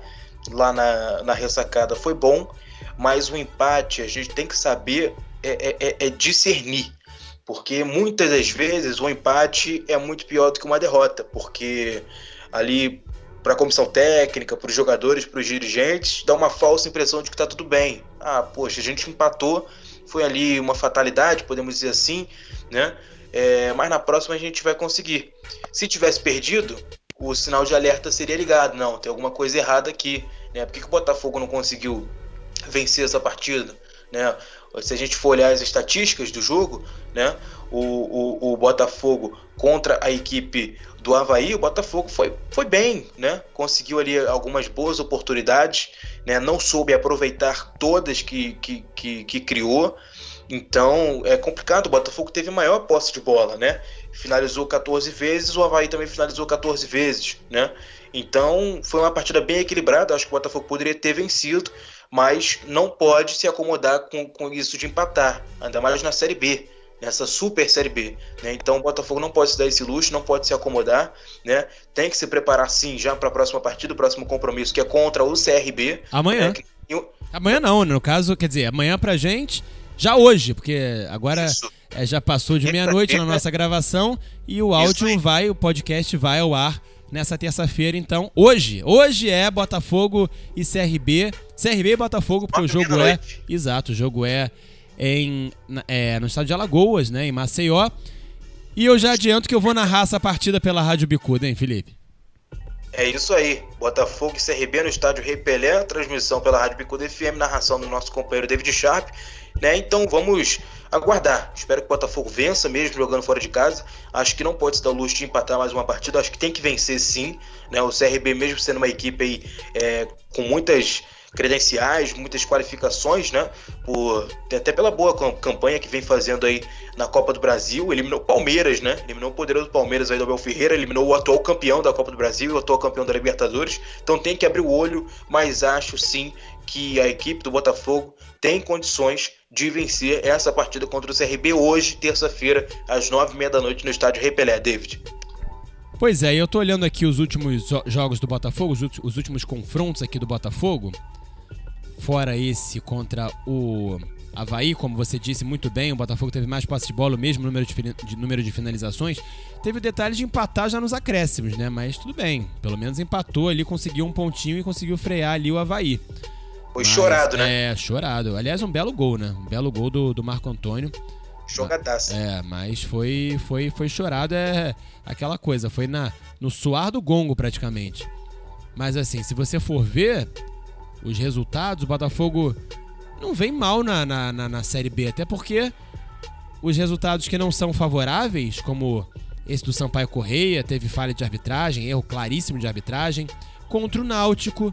lá na, na ressacada foi bom, mas o empate a gente tem que saber é, é, é, é discernir porque muitas das vezes o empate é muito pior do que uma derrota, porque ali para a comissão técnica, para os jogadores, para os dirigentes, dá uma falsa impressão de que está tudo bem. Ah, poxa, a gente empatou, foi ali uma fatalidade, podemos dizer assim, né? É, mas na próxima a gente vai conseguir. Se tivesse perdido, o sinal de alerta seria ligado. Não, tem alguma coisa errada aqui. Né? Por que, que o Botafogo não conseguiu vencer essa partida? Né? Se a gente for olhar as estatísticas do jogo, né? O, o, o, Botafogo contra a equipe do Havaí, o Botafogo foi, foi bem, né? Conseguiu ali algumas boas oportunidades, né? Não soube aproveitar todas que, que, que, que criou. Então é complicado. O Botafogo teve maior posse de bola, né? Finalizou 14 vezes, o Havaí também finalizou 14 vezes, né? Então foi uma partida bem equilibrada. Acho que o Botafogo poderia ter vencido, mas não pode se acomodar com, com isso de empatar, ainda mais na Série B, nessa super Série B. Né? Então o Botafogo não pode se dar esse luxo, não pode se acomodar, né? tem que se preparar sim já para a próxima partida, o próximo compromisso que é contra o CRB. Amanhã. Né? Que... Amanhã não, no caso, quer dizer, amanhã pra gente, já hoje, porque agora é, já passou de meia-noite na nossa gravação e o áudio vai, o podcast vai ao ar nessa terça-feira, então. Hoje, hoje é Botafogo e CRB. CRB e Botafogo, porque o jogo é. Exato, o jogo é em, é, no estado de Alagoas, né? Em Maceió. E eu já adianto que eu vou narrar essa partida pela Rádio Bicuda, hein, Felipe? É isso aí. Botafogo e CRB no estádio Rei Pelé, transmissão pela Rádio Bicuda FM, narração do nosso companheiro David Sharp. Né? Então vamos aguardar. Espero que o Botafogo vença mesmo jogando fora de casa. Acho que não pode se dar o luxo de empatar mais uma partida. Acho que tem que vencer sim. Né? O CRB, mesmo sendo uma equipe aí, é, com muitas credenciais, muitas qualificações, né? Por, até pela boa campanha que vem fazendo aí na Copa do Brasil. Eliminou o Palmeiras, né? Eliminou o poderoso Palmeiras aí do Abel Ferreira, eliminou o atual campeão da Copa do Brasil, o atual campeão da Libertadores. Então tem que abrir o olho, mas acho sim que a equipe do Botafogo tem condições de vencer essa partida contra o CRB hoje, terça-feira, às nove e meia da noite, no estádio Repelé, David. Pois é, eu tô olhando aqui os últimos jogos do Botafogo, os últimos confrontos aqui do Botafogo, fora esse contra o Havaí, como você disse muito bem, o Botafogo teve mais posse de bola, o mesmo número de, de, número de finalizações. Teve o detalhe de empatar já nos acréscimos, né? Mas tudo bem, pelo menos empatou ali, conseguiu um pontinho e conseguiu frear ali o Havaí. Foi Mas, chorado, né? É, chorado. Aliás, um belo gol, né? Um belo gol do, do Marco Antônio. Jogadaça. É, mas foi, foi, foi chorado, é aquela coisa, foi na, no suar do gongo praticamente. Mas assim, se você for ver os resultados, o Botafogo não vem mal na, na, na, na Série B, até porque os resultados que não são favoráveis, como esse do Sampaio Correia, teve falha de arbitragem, erro claríssimo de arbitragem, contra o Náutico,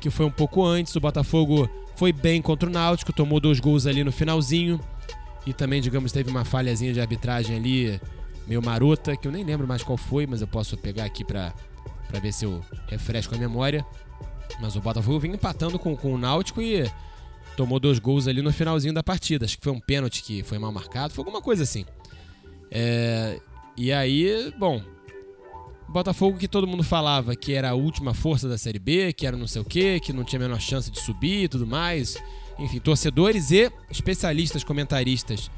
que foi um pouco antes. O Botafogo foi bem contra o Náutico, tomou dois gols ali no finalzinho. E também, digamos, teve uma falhazinha de arbitragem ali, meio marota, que eu nem lembro mais qual foi, mas eu posso pegar aqui pra ver se eu refresco a memória. Mas o Botafogo vinha empatando com, com o Náutico e tomou dois gols ali no finalzinho da partida. Acho que foi um pênalti que foi mal marcado, foi alguma coisa assim. É, e aí, bom, Botafogo que todo mundo falava que era a última força da Série B, que era não sei o que, que não tinha a menor chance de subir e tudo mais. Enfim, torcedores e especialistas, comentaristas.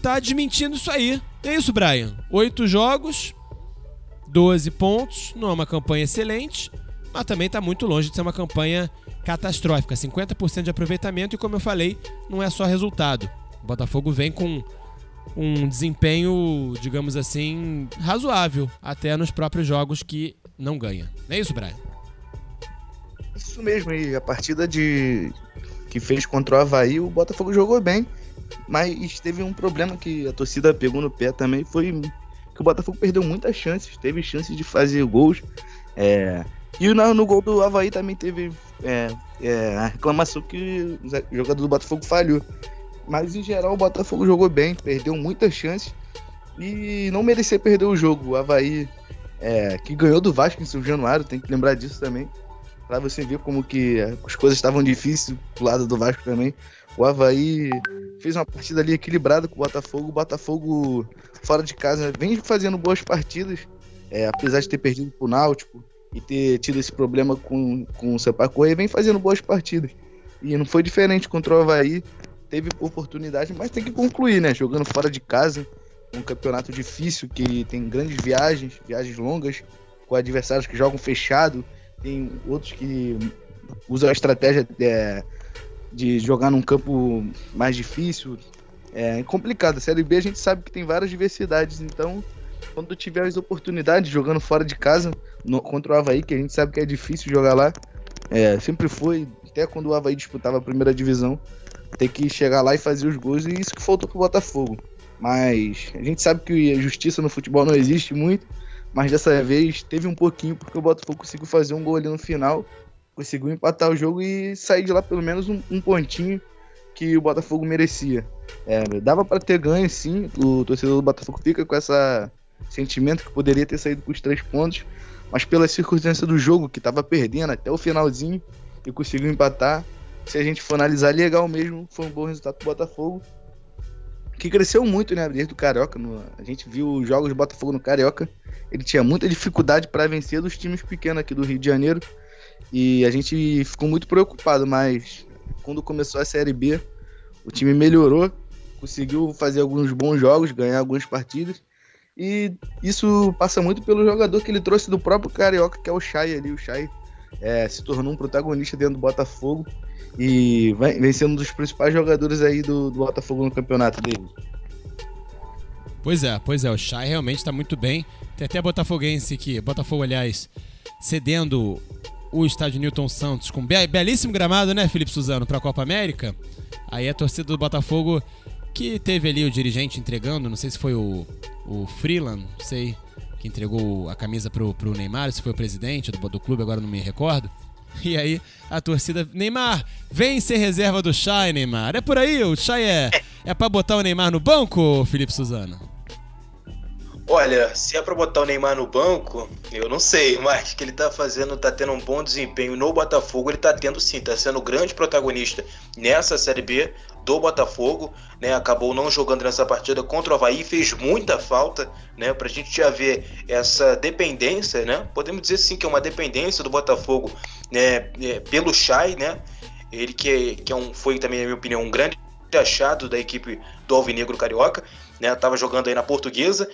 Tá desmentindo isso aí. É isso, Brian. Oito jogos, 12 pontos, não é uma campanha excelente, mas também tá muito longe de ser uma campanha catastrófica. 50% de aproveitamento e, como eu falei, não é só resultado. O Botafogo vem com um desempenho, digamos assim, razoável até nos próprios jogos que não ganha. Não é isso, Brian? Isso mesmo, e a partida de que fez contra o Havaí, o Botafogo jogou bem, mas teve um problema que a torcida pegou no pé também, foi que o Botafogo perdeu muitas chances, teve chances de fazer gols. É, e no, no gol do Havaí também teve é, é, a reclamação que o jogador do Botafogo falhou. Mas em geral o Botafogo jogou bem, perdeu muitas chances. e não merecia perder o jogo. O Havaí, é, que ganhou do Vasco em São Januário, tem que lembrar disso também. Pra você ver como que as coisas estavam difíceis pro lado do Vasco também. O Havaí fez uma partida ali equilibrada com o Botafogo. O Botafogo, fora de casa, vem fazendo boas partidas. É, apesar de ter perdido pro Náutico e ter tido esse problema com, com o Sampaio Correia, vem fazendo boas partidas. E não foi diferente contra o Havaí. Teve oportunidade, mas tem que concluir, né? Jogando fora de casa, um campeonato difícil que tem grandes viagens, viagens longas, com adversários que jogam fechado. Tem outros que usam a estratégia é, de jogar num campo mais difícil. É complicado. A Série B a gente sabe que tem várias diversidades, então quando tiver as oportunidades jogando fora de casa no, contra o Havaí, que a gente sabe que é difícil jogar lá, é, sempre foi, até quando o Havaí disputava a primeira divisão, ter que chegar lá e fazer os gols, e isso que faltou pro Botafogo. Mas a gente sabe que a justiça no futebol não existe muito, mas dessa vez teve um pouquinho, porque o Botafogo conseguiu fazer um gol ali no final, conseguiu empatar o jogo e sair de lá pelo menos um, um pontinho que o Botafogo merecia. É, dava para ter ganho, sim. O torcedor do Botafogo fica com esse sentimento que poderia ter saído com os três pontos, mas pela circunstância do jogo, que estava perdendo até o finalzinho e conseguiu empatar, se a gente for analisar legal mesmo, foi um bom resultado do Botafogo. Que cresceu muito, né? Desde o Carioca. No, a gente viu os jogos do Botafogo no Carioca. Ele tinha muita dificuldade para vencer dos times pequenos aqui do Rio de Janeiro. E a gente ficou muito preocupado, mas quando começou a Série B, o time melhorou, conseguiu fazer alguns bons jogos, ganhar algumas partidas. E isso passa muito pelo jogador que ele trouxe do próprio Carioca, que é o Chay ali. O Chay é, se tornou um protagonista dentro do Botafogo e vai, vem sendo um dos principais jogadores aí do, do Botafogo no campeonato dele. Pois é, pois é, o Chay realmente está muito bem. Tem até Botafoguense que, Botafogo, aliás, cedendo o estádio Newton Santos com be belíssimo gramado, né, Felipe Suzano, para a Copa América. Aí a torcida do Botafogo que teve ali o dirigente entregando, não sei se foi o, o Freeland, não sei, que entregou a camisa pro, pro Neymar, se foi o presidente do, do clube, agora não me recordo. E aí a torcida, Neymar, vem ser reserva do Chay, Neymar. É por aí, o Chay é, é pra botar o Neymar no banco, Felipe Suzano? Olha, se é pra botar o Neymar no banco, eu não sei, mas que ele tá fazendo, tá tendo um bom desempenho no Botafogo, ele tá tendo sim, tá sendo grande protagonista nessa Série B do Botafogo, né? Acabou não jogando nessa partida contra o Havaí, fez muita falta, né? Pra gente já ver essa dependência, né? Podemos dizer sim que é uma dependência do Botafogo, né? É, pelo Chay, né? Ele que, que é um, foi também, na minha opinião, um grande achado da equipe do Alvinegro Carioca, né? Tava jogando aí na Portuguesa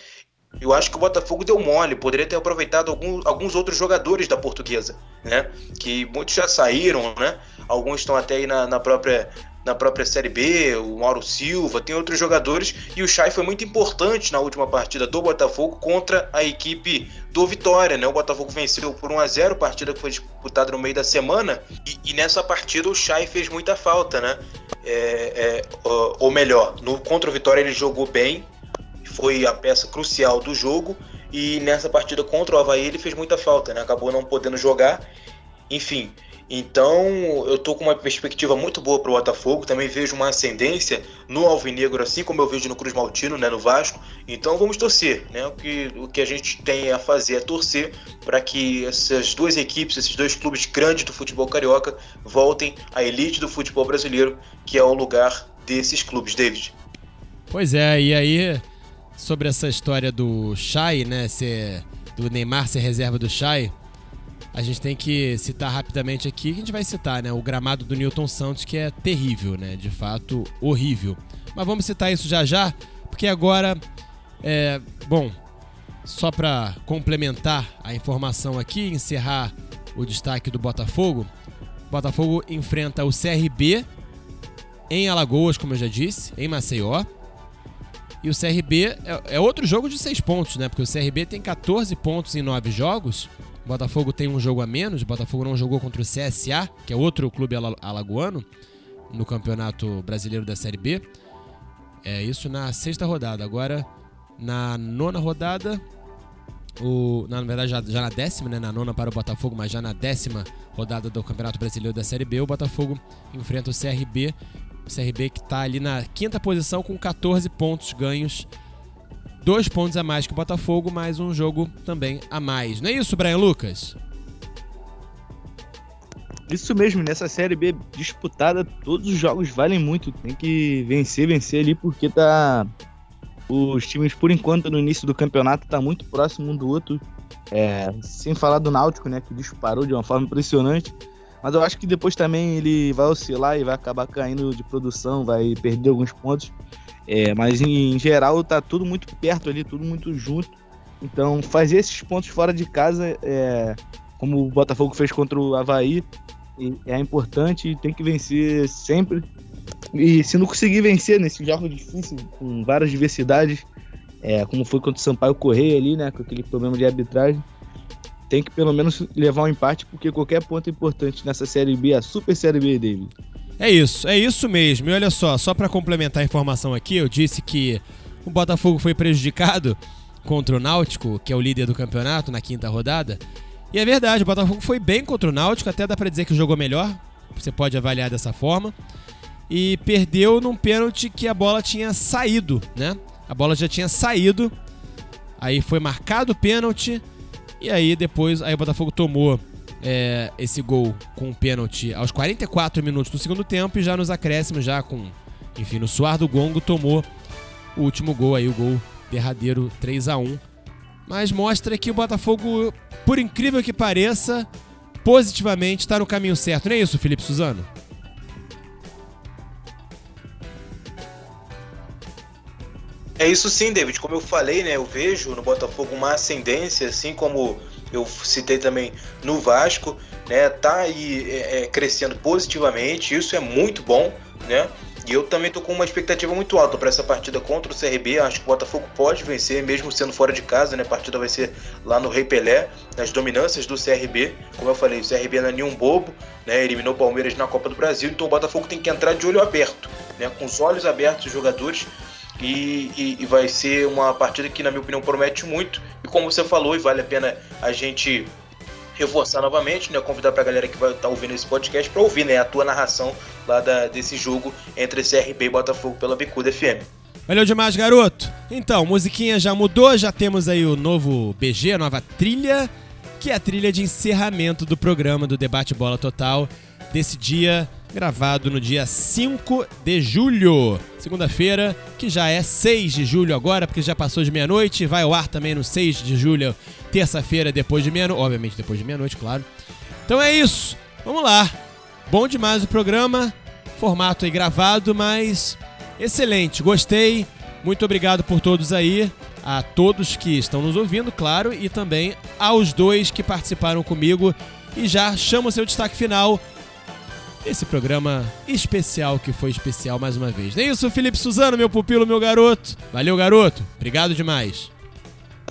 eu acho que o Botafogo deu mole, poderia ter aproveitado algum, alguns outros jogadores da portuguesa, né? Que muitos já saíram, né? Alguns estão até aí na, na própria na própria Série B, o Mauro Silva, tem outros jogadores, e o Chay foi muito importante na última partida do Botafogo contra a equipe do Vitória, né? O Botafogo venceu por 1 a 0 partida que foi disputada no meio da semana, e, e nessa partida o Chay fez muita falta, né? É, é, ou melhor, no contra o Vitória ele jogou bem, foi a peça crucial do jogo e nessa partida contra o Havaí ele fez muita falta, né? Acabou não podendo jogar. Enfim, então eu tô com uma perspectiva muito boa para o Botafogo. Também vejo uma ascendência no Alvinegro, assim como eu vejo no Cruz Maltino, né, no Vasco. Então vamos torcer, né? O que, o que a gente tem a fazer é torcer para que essas duas equipes, esses dois clubes grandes do futebol carioca, voltem à elite do futebol brasileiro, que é o lugar desses clubes, David. Pois é, e aí sobre essa história do Chay, né, ser, do Neymar ser reserva do Chay, a gente tem que citar rapidamente aqui, que a gente vai citar, né, o gramado do Newton Santos, que é terrível, né, de fato horrível. Mas vamos citar isso já já, porque agora, é, bom, só para complementar a informação aqui, encerrar o destaque do Botafogo, Botafogo enfrenta o CRB em Alagoas, como eu já disse, em Maceió. E o CRB é, é, outro jogo de seis pontos, né? Porque o CRB tem 14 pontos em nove jogos. O Botafogo tem um jogo a menos. O Botafogo não jogou contra o CSA, que é outro clube alagoano, no Campeonato Brasileiro da Série B. É isso na sexta rodada. Agora, na nona rodada, o, na verdade, já, já, na décima, né? Na nona para o Botafogo, mas já na décima rodada do Campeonato Brasileiro da Série B, o Botafogo enfrenta o CRB o CRB que está ali na quinta posição com 14 pontos ganhos dois pontos a mais que o Botafogo, mais um jogo também a mais. Não é isso, Brian Lucas? Isso mesmo, nessa Série B disputada, todos os jogos valem muito. Tem que vencer, vencer ali, porque tá. Os times, por enquanto, no início do campeonato, tá muito próximo um do outro. É, sem falar do Náutico, né? Que disparou de uma forma impressionante. Mas eu acho que depois também ele vai oscilar e vai acabar caindo de produção, vai perder alguns pontos. É, mas em, em geral tá tudo muito perto ali, tudo muito junto. Então fazer esses pontos fora de casa, é, como o Botafogo fez contra o Havaí, é importante e tem que vencer sempre. E se não conseguir vencer nesse jogo difícil, com várias diversidades, é, como foi contra o Sampaio Correia ali, né, com aquele problema de arbitragem, tem que pelo menos levar um empate, porque qualquer ponto é importante nessa Série B, a Super Série B, David. É isso, é isso mesmo. E olha só, só para complementar a informação aqui, eu disse que o Botafogo foi prejudicado contra o Náutico, que é o líder do campeonato, na quinta rodada. E é verdade, o Botafogo foi bem contra o Náutico, até dá para dizer que jogou melhor, você pode avaliar dessa forma. E perdeu num pênalti que a bola tinha saído, né? A bola já tinha saído. Aí foi marcado o pênalti. E aí depois aí o Botafogo tomou é, esse gol com um pênalti aos 44 minutos do segundo tempo e já nos acréscimos, já com, enfim, no suar do gongo, tomou o último gol aí, o gol derradeiro 3 a 1 Mas mostra que o Botafogo, por incrível que pareça, positivamente está no caminho certo. Não é isso, Felipe Suzano? É isso sim, David. Como eu falei, né, eu vejo no Botafogo uma ascendência, assim como eu citei também no Vasco, né, tá aí é, é, crescendo positivamente, isso é muito bom, né? E eu também tô com uma expectativa muito alta para essa partida contra o CRB. Acho que o Botafogo pode vencer, mesmo sendo fora de casa, né? A partida vai ser lá no Rei Pelé, nas dominâncias do CRB. Como eu falei, o CRB não é nenhum bobo, né? Eliminou o Palmeiras na Copa do Brasil, então o Botafogo tem que entrar de olho aberto, né? Com os olhos abertos os jogadores e, e, e, vai ser uma partida que, na minha opinião, promete muito. E como você falou, e vale a pena a gente reforçar novamente, né? Convidar para a galera que vai estar tá ouvindo esse podcast para ouvir né, a tua narração lá da, desse jogo entre CRB e Botafogo pela Bicuda FM. Valeu demais, garoto! Então, musiquinha já mudou, já temos aí o novo BG, a nova trilha, que é a trilha de encerramento do programa do Debate Bola Total desse dia gravado no dia 5 de julho, segunda-feira, que já é 6 de julho agora, porque já passou de meia-noite, vai ao ar também no 6 de julho, terça-feira, depois de meia-noite, obviamente depois de meia-noite, claro. Então é isso, vamos lá. Bom demais o programa, formato aí gravado, mas excelente, gostei. Muito obrigado por todos aí, a todos que estão nos ouvindo, claro, e também aos dois que participaram comigo. E já chamo o seu destaque final esse programa especial que foi especial mais uma vez. Nem isso, Felipe Suzano, meu pupilo, meu garoto. Valeu, garoto. Obrigado demais.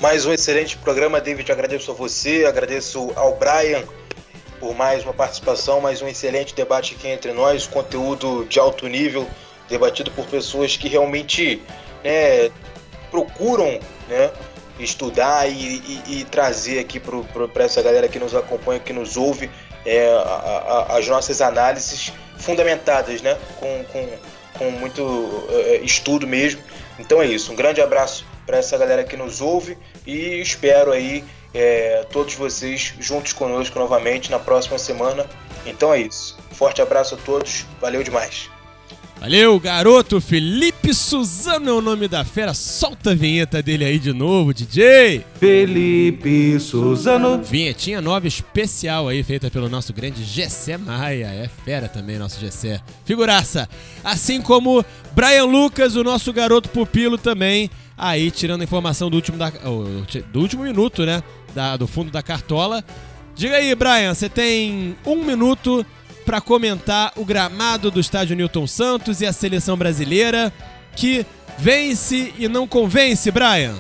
Mais um excelente programa, David. Agradeço a você, agradeço ao Brian por mais uma participação, mais um excelente debate aqui entre nós, conteúdo de alto nível, debatido por pessoas que realmente né, procuram né, estudar e, e, e trazer aqui para essa galera que nos acompanha, que nos ouve, é, a, a, as nossas análises fundamentadas, né? Com, com, com muito uh, estudo mesmo. Então é isso. Um grande abraço para essa galera que nos ouve e espero aí é, todos vocês juntos conosco novamente na próxima semana. Então é isso. Forte abraço a todos. Valeu demais. Valeu, garoto Felipe Suzano é o nome da fera. Solta a vinheta dele aí de novo, DJ. Felipe Suzano. Vinhetinha nova especial aí, feita pelo nosso grande Gessé Maia. É fera também, nosso Gessé. Figuraça. Assim como Brian Lucas, o nosso garoto pupilo também. Aí, tirando informação do último, da, do último minuto, né? Da, do fundo da cartola. Diga aí, Brian, você tem um minuto para comentar o gramado do estádio Newton Santos e a seleção brasileira que vence e não convence, Brian.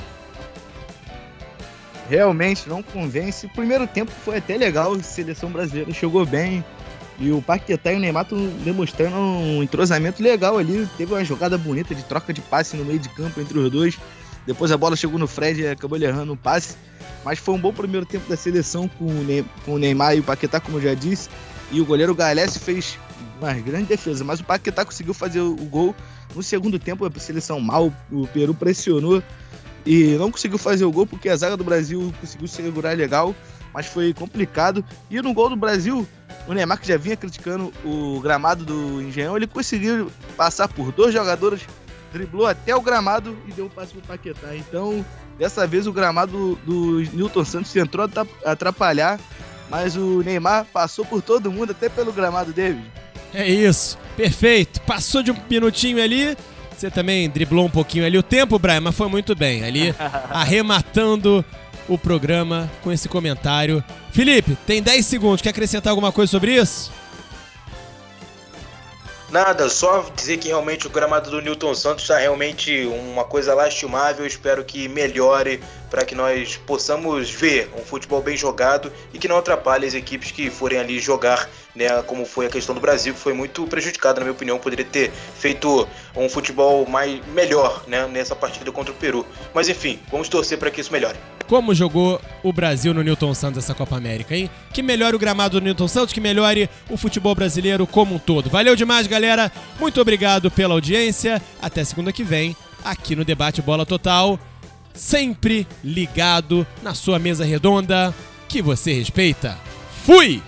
Realmente não convence. O primeiro tempo foi até legal, a seleção brasileira chegou bem. E o Paquetá e o Neymar estão demonstrando um entrosamento legal ali. Teve uma jogada bonita de troca de passe no meio de campo entre os dois. Depois a bola chegou no Fred e acabou errando o passe. Mas foi um bom primeiro tempo da seleção com o Neymar e o Paquetá, como eu já disse. E o goleiro Galés fez uma grande defesa, mas o Paquetá conseguiu fazer o gol no segundo tempo. A seleção mal, o Peru pressionou e não conseguiu fazer o gol porque a zaga do Brasil conseguiu segurar legal, mas foi complicado. E no gol do Brasil, o Neymar, que já vinha criticando o gramado do Engenhão, ele conseguiu passar por dois jogadores, driblou até o gramado e deu um passe pro Paquetá. Então, dessa vez o gramado do, do Newton Santos entrou a atrapalhar, mas o Neymar passou por todo mundo, até pelo gramado, David. É isso, perfeito. Passou de um minutinho ali, você também driblou um pouquinho ali o tempo, Brian, mas foi muito bem. Ali, arrematando o programa com esse comentário. Felipe, tem 10 segundos. Quer acrescentar alguma coisa sobre isso? Nada, só dizer que realmente o gramado do Newton Santos está realmente uma coisa lastimável. Espero que melhore para que nós possamos ver um futebol bem jogado e que não atrapalhe as equipes que forem ali jogar, né? Como foi a questão do Brasil, que foi muito prejudicada, na minha opinião. Poderia ter feito um futebol mais melhor, né? Nessa partida contra o Peru. Mas enfim, vamos torcer para que isso melhore. Como jogou o Brasil no Newton Santos essa Copa América, hein? Que melhore o gramado do Newton Santos, que melhore o futebol brasileiro como um todo. Valeu demais, galera. Muito obrigado pela audiência. Até segunda que vem, aqui no Debate Bola Total sempre ligado na sua mesa redonda que você respeita. Fui!